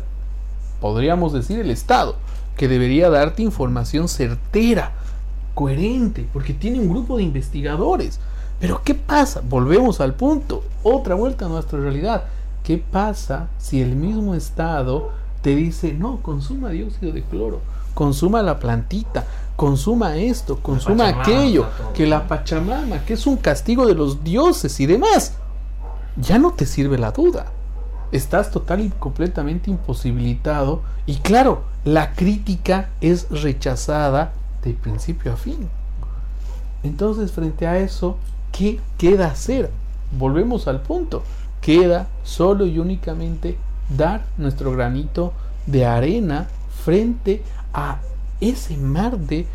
Podríamos decir el Estado, que debería darte información certera coherente, porque tiene un grupo de investigadores. Pero ¿qué pasa? Volvemos al punto, otra vuelta a nuestra realidad. ¿Qué pasa si el mismo Estado te dice, no, consuma dióxido de cloro, consuma la plantita, consuma esto, consuma aquello, que la Pachamama, que es un castigo de los dioses y demás? Ya no te sirve la duda. Estás total y completamente imposibilitado y claro, la crítica es rechazada de principio a fin. Entonces, frente a eso, ¿qué queda hacer? Volvemos al punto. Queda solo y únicamente dar nuestro granito de arena frente a ese mar de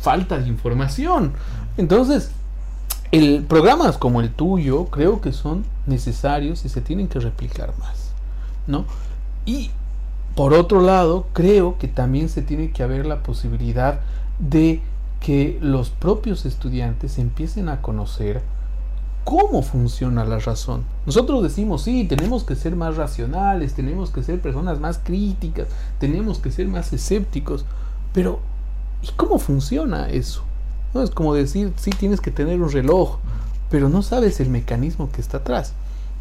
falta de información. Entonces, el, programas como el tuyo creo que son necesarios y se tienen que replicar más. ¿no? Y por otro lado, creo que también se tiene que haber la posibilidad de que los propios estudiantes empiecen a conocer cómo funciona la razón. Nosotros decimos, sí, tenemos que ser más racionales, tenemos que ser personas más críticas, tenemos que ser más escépticos, pero ¿y cómo funciona eso? No es como decir, sí, tienes que tener un reloj, pero no sabes el mecanismo que está atrás.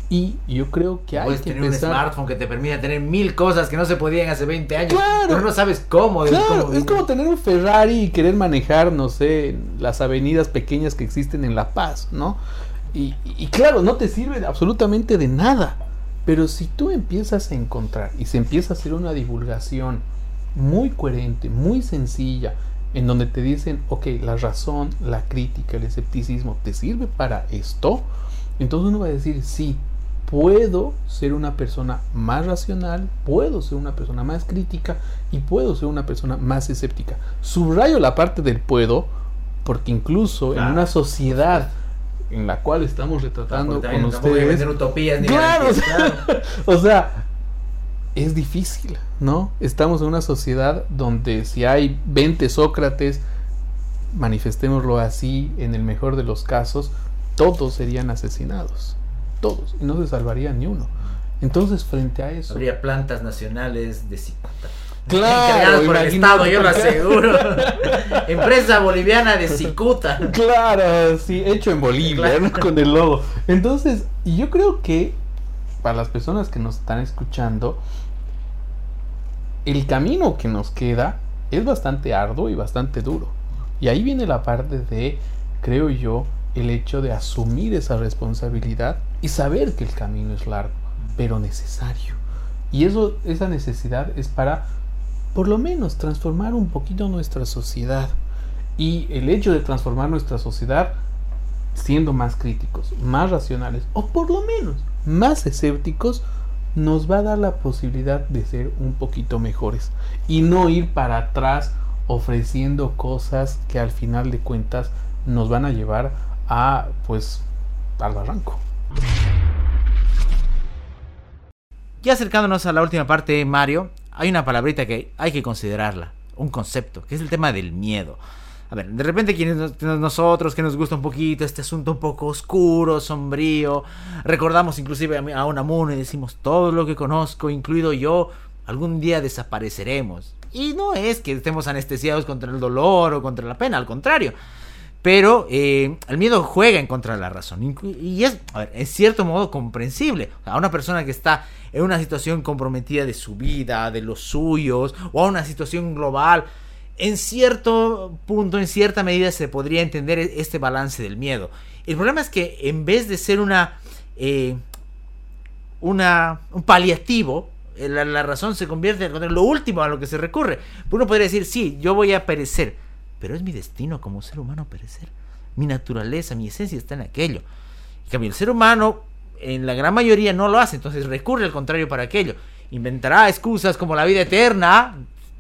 Y yo creo que hay Puedes que tener empezar... un smartphone que te permita tener mil cosas que no se podían hace 20 años. Claro. Pero no sabes cómo. Claro, cómo- es como tener un Ferrari y querer manejar, no sé, las avenidas pequeñas que existen en La Paz, ¿no? Y, y claro, no te sirve absolutamente de nada. Pero si tú empiezas a encontrar y se empieza a hacer una divulgación muy coherente, muy sencilla, en donde te dicen, ok, la razón, la crítica, el escepticismo, ¿te sirve para esto? Entonces uno va a decir, sí, puedo ser una persona más racional, puedo ser una persona más crítica y puedo ser una persona más escéptica. Subrayo la parte del puedo, porque incluso en una sociedad en la cual estamos retratando con ustedes, utopías ni Claro, garantías, claro. o sea, es difícil, ¿no? Estamos en una sociedad donde si hay 20 Sócrates, manifestémoslo así, en el mejor de los casos, todos serían asesinados. Todos. Y no se salvaría ni uno. Entonces, frente a eso... Habría plantas nacionales de cicuta. Claro, por el. Estado, yo lo aseguro. Empresa boliviana de cicuta. Claro, sí, hecho en Bolivia, Claro. ¿no? con el logo. Entonces, y yo creo que para las personas que nos están escuchando, el camino que nos queda es bastante arduo y bastante duro. Y ahí viene la parte de, creo yo, el hecho de asumir esa responsabilidad y saber que el camino es largo, pero necesario. Y eso, esa necesidad es para, por lo menos, transformar un poquito nuestra sociedad. Y el hecho de transformar nuestra sociedad siendo más críticos, más racionales, o por lo menos más escépticos, nos va a dar la posibilidad de ser un poquito mejores y no ir para atrás ofreciendo cosas que al final de cuentas nos van a llevar a pues al barranco. Ya acercándonos a la última parte, Mario, hay una palabrita que hay que considerarla, un concepto, que es el tema del miedo. A ver, de repente quienes nosotros que nos gusta un poquito este asunto un poco oscuro, sombrío, recordamos inclusive a Unamuno y decimos todo lo que conozco, incluido yo, algún día desapareceremos. Y no es que estemos anestesiados contra el dolor o contra la pena, al contrario. Pero eh, el miedo juega en contra de la razón. Y es, a ver, en cierto modo, comprensible. A una persona que está en una situación comprometida de su vida, de los suyos, o a una situación global, en cierto punto, en cierta medida, se podría entender e-, este balance del miedo. El problema es que en vez de ser una, eh, una un paliativo, eh, la, razón se convierte en lo último a lo que se recurre. Uno podría decir, sí, yo voy a perecer, pero es mi destino como ser humano perecer. Mi naturaleza, mi esencia está en aquello. En cambio, el ser humano, en la gran mayoría, no lo hace, entonces recurre al contrario para aquello. Inventará excusas como la vida eterna,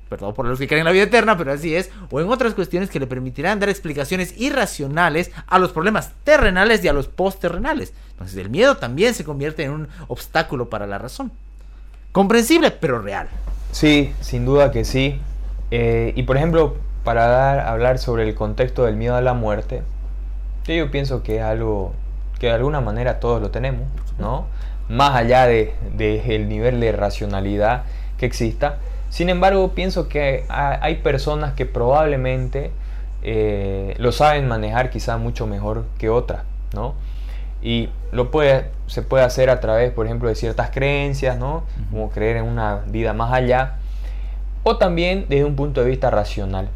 perdón por los que creen en la vida eterna, pero así es, o en otras cuestiones que le permitirán dar explicaciones irracionales a los problemas terrenales y a los post-terrenales. Entonces el miedo también se convierte en un obstáculo para la razón. Comprensible, pero real. Sí, sin duda que sí. Eh, y por ejemplo, para dar, hablar sobre el contexto del miedo a la muerte, yo pienso que es algo que de alguna manera todos lo tenemos, ¿no? Más allá del de, el nivel de racionalidad que exista. Sin embargo, pienso que hay personas que probablemente eh, lo saben manejar quizá mucho mejor que otras, ¿no? Y lo puede, se puede hacer a través, por ejemplo, de ciertas creencias, ¿no? Como creer en una vida más allá. O también desde un punto de vista racional.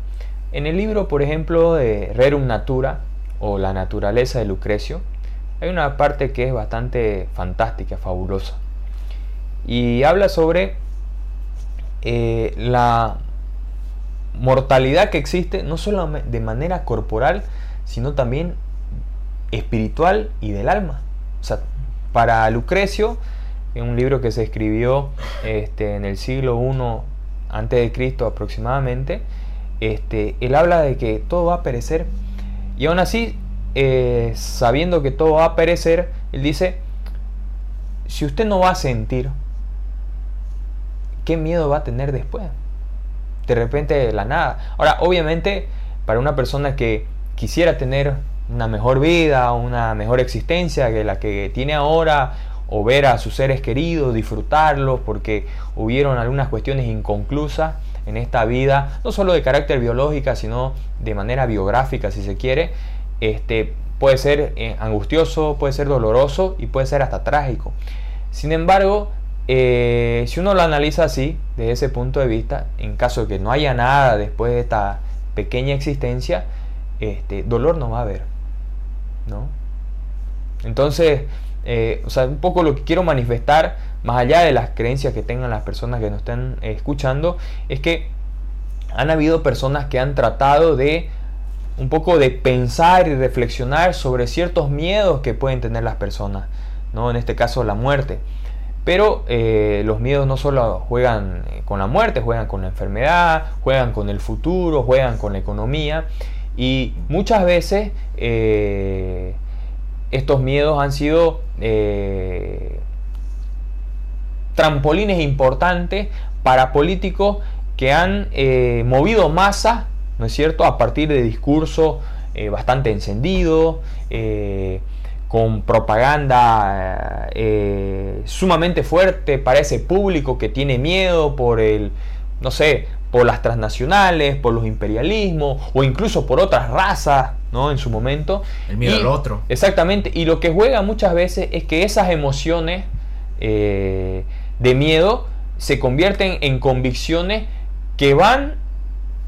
En el libro, por ejemplo, de Rerum Natura, o La naturaleza de Lucrecio, hay una parte que es bastante fantástica, fabulosa. Y habla sobre eh, la mortalidad que existe, no solo de manera corporal, sino también espiritual y del alma. O sea, para Lucrecio, en un libro que se escribió este, en el siglo I Cristo aproximadamente, este, él habla de que todo va a perecer. Y aún así, eh, sabiendo que todo va a perecer, él dice, si usted no va a sentir, ¿qué miedo va a tener después? De repente de la nada. Ahora, obviamente, para una persona que quisiera tener una mejor vida, una mejor existencia que la que tiene ahora, o ver a sus seres queridos, disfrutarlos, porque hubieron algunas cuestiones inconclusas en esta vida, no solo de carácter biológica, sino de manera biográfica, si se quiere, este, puede ser eh, angustioso, puede ser doloroso y puede ser hasta trágico. Sin embargo, eh, si uno lo analiza así, desde ese punto de vista, en caso de que no haya nada después de esta pequeña existencia, este, dolor no va a haber. ¿no? Entonces, eh, o sea, un poco lo que quiero manifestar, más allá de las creencias que tengan las personas que nos estén escuchando, es que han habido personas que han tratado de un poco de pensar y reflexionar sobre ciertos miedos que pueden tener las personas, ¿no? En este caso la muerte. Pero eh, los miedos no solo juegan eh, con la muerte, juegan con la enfermedad, juegan con el futuro, juegan con la economía. Y muchas veces eh, estos miedos han sido eh, trampolines importantes para políticos que han eh, movido masa, ¿no es cierto?, a partir de discursos bastante encendidos, con propaganda sumamente fuerte para ese público que tiene miedo por el, no sé, por las transnacionales, por los imperialismos o incluso por otras razas, ¿no? En su momento. El miedo al otro. Exactamente. Y lo que juega muchas veces es que esas emociones eh, de miedo se convierten en convicciones que van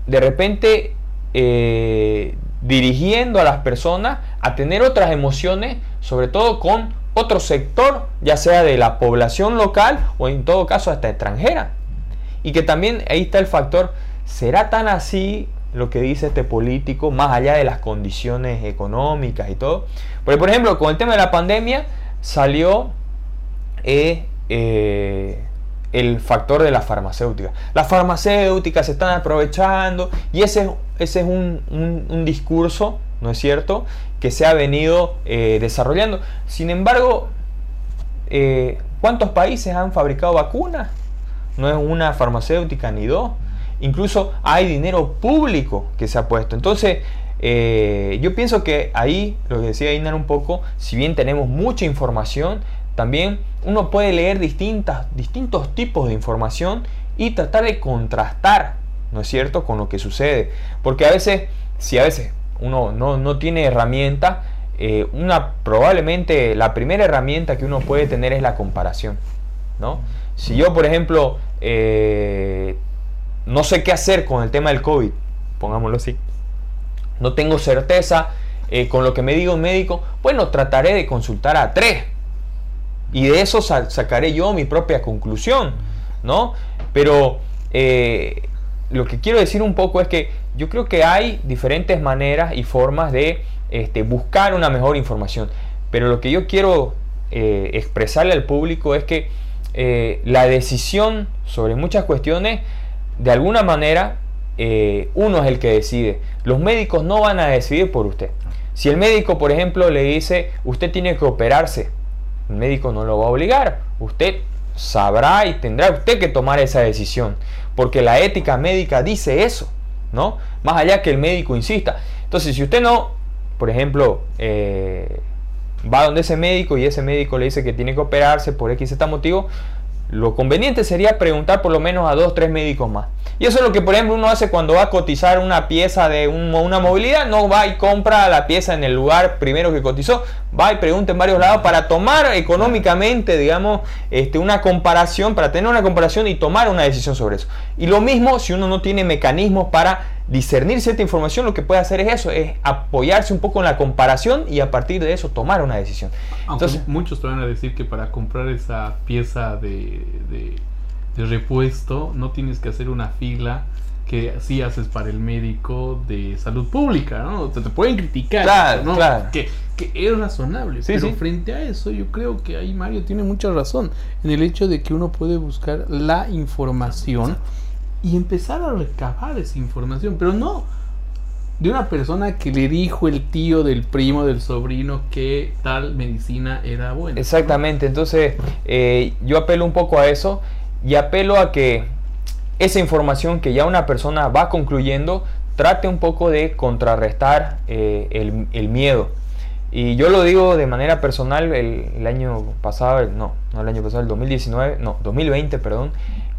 de repente eh, dirigiendo a las personas a tener otras emociones, sobre todo con otro sector, ya sea de la población local o en todo caso hasta extranjera. Y que también ahí está el factor, ¿será tan así lo que dice este político, más allá de las condiciones económicas y todo? Porque, por ejemplo, con el tema de la pandemia salió es eh, el factor de la farmacéutica. Las farmacéuticas se están aprovechando y ese, es un, discurso, ¿no es cierto?, que se ha venido eh, desarrollando. Sin embargo, eh, ¿cuántos países han fabricado vacunas? No es una farmacéutica ni dos. Incluso hay dinero público que se ha puesto. Entonces, yo pienso que ahí, lo que decía Inar un poco, si bien tenemos mucha información, también uno puede leer distintas, distintos tipos de información y tratar de contrastar, ¿no es cierto?, con lo que sucede. Porque a veces, si a veces uno no, tiene herramienta, eh, una, probablemente la primera herramienta que uno puede tener es la comparación. ¿no? Si yo, por ejemplo, eh, no sé qué hacer con el tema del COVID, pongámoslo así, no tengo certeza eh, con lo que me diga un médico, bueno, trataré de consultar a tres. Y de eso sacaré yo mi propia conclusión, ¿no? Pero eh, lo que quiero decir un poco es que yo creo que hay diferentes maneras y formas de este, buscar una mejor información. Pero lo que yo quiero eh, expresarle al público es que la decisión sobre muchas cuestiones, de alguna manera, eh, uno es el que decide. Los médicos no van a decidir por usted. Si el médico, por ejemplo, le dice, usted tiene que operarse, el médico no lo va a obligar. Usted sabrá y tendrá usted que tomar esa decisión. Porque la ética médica dice eso, ¿no? Más allá que el médico insista. Entonces, si usted no, por ejemplo, eh, va donde ese médico y ese médico le dice que tiene que operarse por X, Z motivo, lo conveniente sería preguntar por lo menos a dos, tres médicos más. Y eso es lo que, por ejemplo, uno hace cuando va a cotizar una pieza de una movilidad. No va y compra la pieza en el lugar primero que cotizó. Va y pregunta en varios lados para tomar económicamente, digamos, este, una comparación, para tener una comparación y tomar una decisión sobre eso. Y lo mismo si uno no tiene mecanismos para discernir cierta información, lo que puede hacer es eso, es apoyarse un poco en la comparación y a partir de eso tomar una decisión. Entonces, muchos te van a decir que para comprar esa pieza de de repuesto, no tienes que hacer una fila que sí haces para el médico de salud pública, ¿no? Te, te pueden criticar, claro, claro. Que, que, es razonable, pero frente a eso yo creo que ahí Mario tiene mucha razón en el hecho de que uno puede buscar la información y empezar a recabar esa información, pero no de una persona que le dijo el tío del primo del sobrino que tal medicina era buena. Exactamente, entonces eh, yo apelo un poco a eso y apelo a que esa información que ya una persona va concluyendo trate un poco de contrarrestar eh, el, miedo. Y yo lo digo de manera personal, el, año pasado, no, no el año pasado, el 2019, no, 2020, perdón,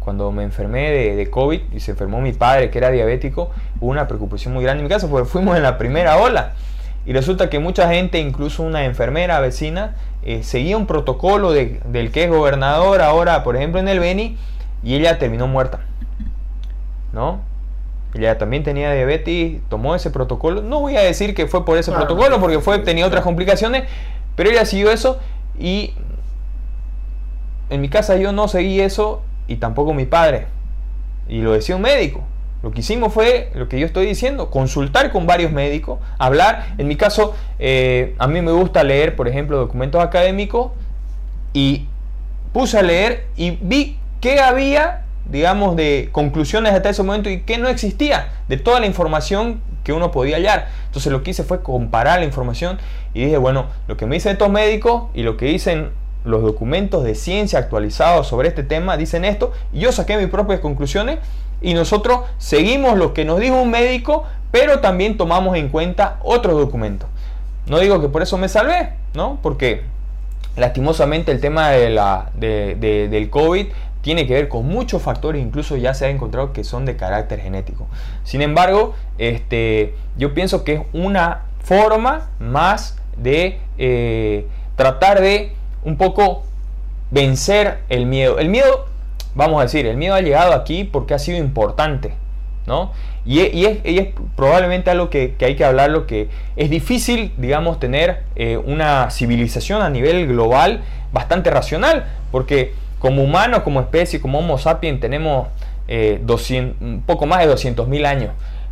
cuando me enfermé de, de, COVID y se enfermó mi padre que era diabético, hubo una preocupación muy grande en mi casa porque fuimos en la primera ola. Y resulta que mucha gente, incluso una enfermera vecina, eh, seguía un protocolo del que es gobernador ahora, por ejemplo, en el Beni, y ella terminó muerta. ¿No? Ella también tenía diabetes, tomó ese protocolo. No voy a decir que fue por ese protocolo, porque fue, tenía otras complicaciones, pero ella siguió eso y en mi casa yo no seguí eso y tampoco mi padre. Y lo decía un médico. Lo que hicimos fue lo que yo estoy diciendo, consultar con varios médicos, hablar. En mi caso, eh, a mí me gusta leer, por ejemplo, documentos académicos y puse a leer y vi qué había, digamos, de conclusiones hasta ese momento y qué no existía de toda la información que uno podía hallar. Entonces lo que hice fue comparar la información y dije, bueno, lo que me dicen estos médicos y lo que dicen los documentos de ciencia actualizados sobre este tema dicen esto y yo saqué mis propias conclusiones y nosotros seguimos lo que nos dijo un médico, pero también tomamos en cuenta otros documentos. No digo que por eso me salvé, ¿no? Porque lastimosamente el tema de la, del COVID tiene que ver con muchos factores, incluso ya se ha encontrado que son de carácter genético. Sin embargo, este, yo pienso que es una forma más de eh, tratar de un poco vencer el miedo. El miedo vamos a decir, el miedo ha llegado aquí porque ha sido importante, ¿no? Y, es, probablemente algo que, hay que hablarlo, que es difícil, digamos, tener eh, una civilización a nivel global bastante racional, porque como humanos, como especie, como Homo sapiens, tenemos eh, un poco más de 200.000 años,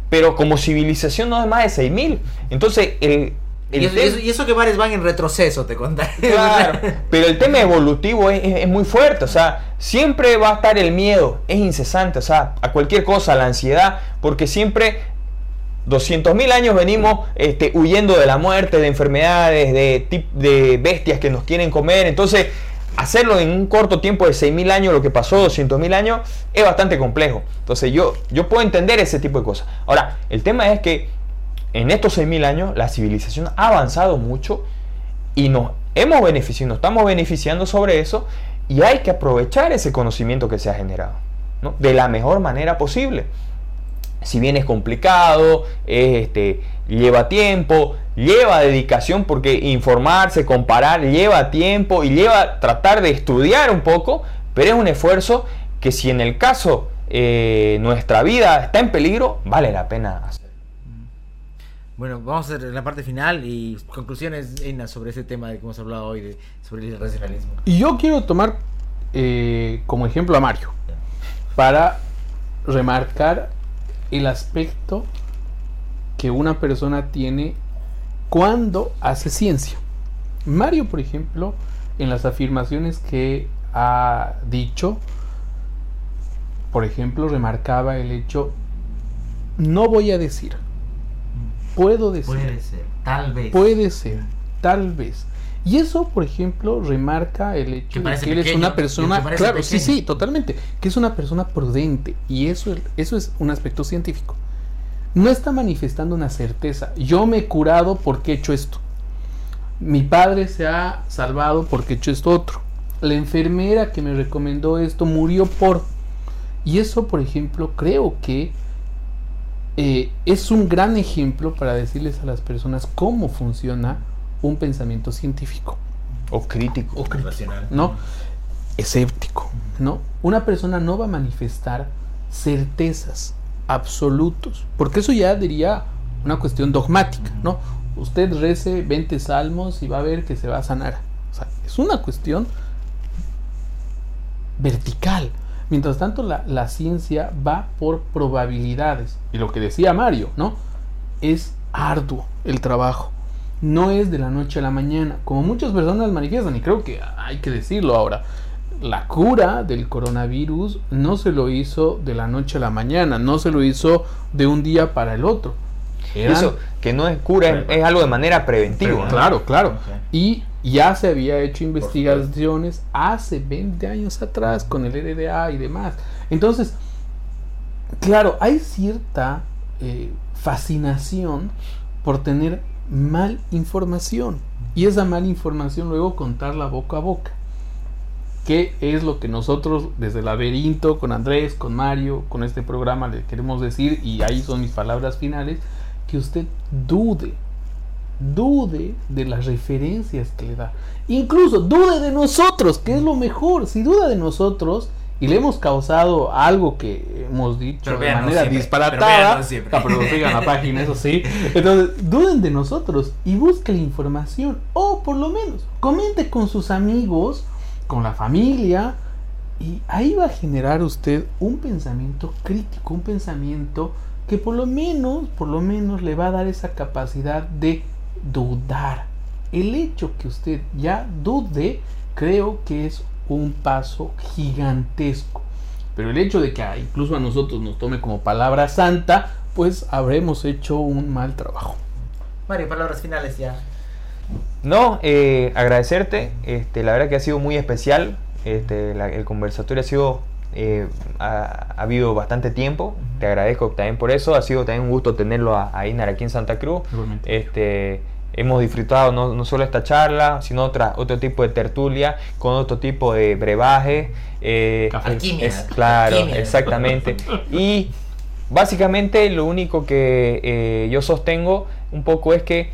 pero como civilización no es más de 6.000. Entonces, el Y eso, y tem- eso- y eso que varios van en retroceso, te contaré. Claro, pero el tema evolutivo es, es- es muy fuerte, o sea, siempre va a estar el miedo, es incesante, o sea, a cualquier cosa, la ansiedad, porque siempre 200.000 años venimos este, huyendo de la muerte, de enfermedades, de, de bestias que nos quieren comer, entonces hacerlo en un corto tiempo de 6.000 años, lo que pasó 200.000 años, es bastante complejo. Entonces yo, yo puedo entender ese tipo de cosas. Ahora, el tema es que en estos 6.000 años la civilización ha avanzado mucho y nos hemos beneficiado, nos estamos beneficiando sobre eso y hay que aprovechar ese conocimiento que se ha generado de la mejor manera posible. Si bien es complicado, es, este, lleva tiempo, lleva dedicación porque informarse, comparar, lleva tiempo y lleva tratar de estudiar un poco, pero es un esfuerzo que si en el caso eh, nuestra vida está en peligro, vale la pena hacer. Bueno, vamos a hacer la parte final y conclusiones, Eina, sobre ese tema de que hemos hablado hoy, de, sobre el racionalismo. Y yo quiero tomar eh, como ejemplo a Mario para remarcar el aspecto que una persona tiene cuando hace ciencia. Mario, por ejemplo, en las afirmaciones que ha dicho, por ejemplo, remarcaba el hecho, no voy a decir, puedo decir. ser, tal vez. Puede ser, tal vez. Y eso, por ejemplo, remarca el Que hecho de parece que él es una persona, que claro, sí, pequeño. sí, totalmente, que es una persona prudente y eso, eso es un aspecto científico. No está manifestando una certeza. Yo me he curado porque he hecho esto. Mi padre se ha salvado porque he hecho esto otro. La enfermera que me recomendó esto murió por. Y eso, por ejemplo, creo que eh, es un gran ejemplo para decirles a las personas cómo funciona un pensamiento científico O crítico. o crítico, Racional. ¿no? Escéptico, ¿no? Una persona no va a manifestar certezas, absolutos, porque eso ya diría una cuestión dogmática, ¿no? Usted rece 20 salmos y va a ver que se va a sanar. O sea, es una cuestión vertical. Mientras tanto, la, la ciencia va por probabilidades. Y lo que decía Mario, ¿no? Es arduo el trabajo. No es de la noche a la mañana, como muchas personas manifiestan, y creo que hay que decirlo ahora. La cura del coronavirus no se lo hizo de la noche a la mañana, no se lo hizo de un día para el otro. Eso, que no es cura, es, es algo de manera preventiva. Claro, claro. Y ya se había hecho investigaciones hace 20 años atrás con el RDA y demás. Entonces, claro, hay cierta eh, fascinación por tener mal información. Y esa mala información luego contarla boca a boca. ¿Qué es lo que nosotros desde el laberinto, con Andrés, con Mario, con este programa le queremos decir? Y ahí son mis palabras finales. Que usted dude dude de las referencias que le da. Incluso dude de nosotros, que es lo mejor. Si duda de nosotros y le hemos causado algo que hemos dicho de manera siempre, disparatada, pero sigan la página, eso sí. Entonces, duden de nosotros y busquen la información. O por lo menos, comente con sus amigos, con la familia. Y ahí va a generar usted un pensamiento crítico, un pensamiento que por lo menos, por lo menos le va a dar esa capacidad de dudar. El hecho que usted ya dude, creo que es un paso gigantesco. Pero el hecho de que a- incluso a nosotros nos tome como palabra santa, pues habremos hecho un mal trabajo. Mario, palabras finales ya. No, eh, agradecerte. Este, la verdad que ha sido muy especial. Este, la- el conversatorio ha sido. Eh, ha, ha habido bastante tiempo. Te agradezco también por eso. Ha sido también un gusto tenerlo a, a Inar aquí en Santa Cruz. Igualmente. Este, hemos disfrutado no, no solo esta charla, sino otra, otro tipo de tertulia, con otro tipo de brebaje. eh, Café. Alquimia. es, claro, Alquimia. exactamente. Y básicamente lo único que eh, yo sostengo un poco es que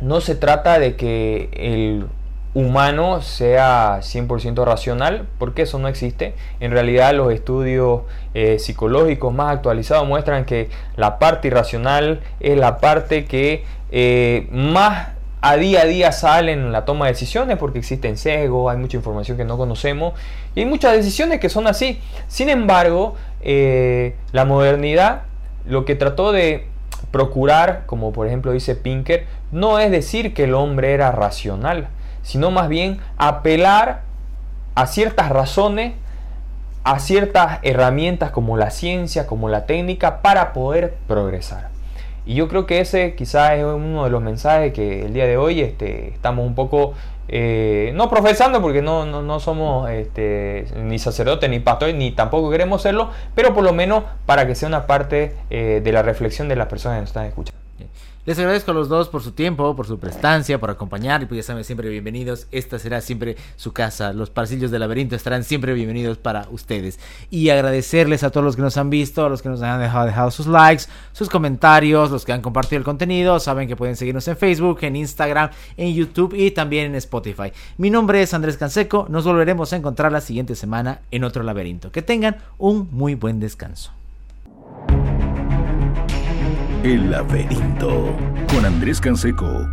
no se trata de que el humano sea 100% racional, porque eso no existe. En realidad los estudios eh, psicológicos más actualizados muestran que la parte irracional es la parte que eh, más a día a día sale en la toma de decisiones porque existen sesgos, hay mucha información que no conocemos y hay muchas decisiones que son así. Sin embargo, eh, la modernidad lo que trató de procurar, como por ejemplo dice Pinker, no es decir que el hombre era racional, sino más bien apelar a ciertas razones, a ciertas herramientas como la ciencia, como la técnica, para poder progresar. Y yo creo que ese quizás es uno de los mensajes que el día de hoy este, estamos un poco, eh, no profesando porque no, no, somos este, ni sacerdotes ni pastores, ni tampoco queremos serlo, pero por lo menos para que sea una parte eh, de la reflexión de las personas que nos están escuchando. Les agradezco a los dos por su tiempo, por su prestancia, por acompañar y pues ya saben, siempre bienvenidos. Esta será siempre su casa. Los pasillos del laberinto estarán siempre bienvenidos para ustedes. Y agradecerles a todos los que nos han visto, a los que nos han dejado sus likes, sus comentarios, los que han compartido el contenido. Saben que pueden seguirnos en Facebook, en Instagram, en YouTube y también en Spotify. Mi nombre es Andrés Canseco. Nos volveremos a encontrar la siguiente semana en otro laberinto. Que tengan un muy buen descanso. El laberinto con Andrés Canseco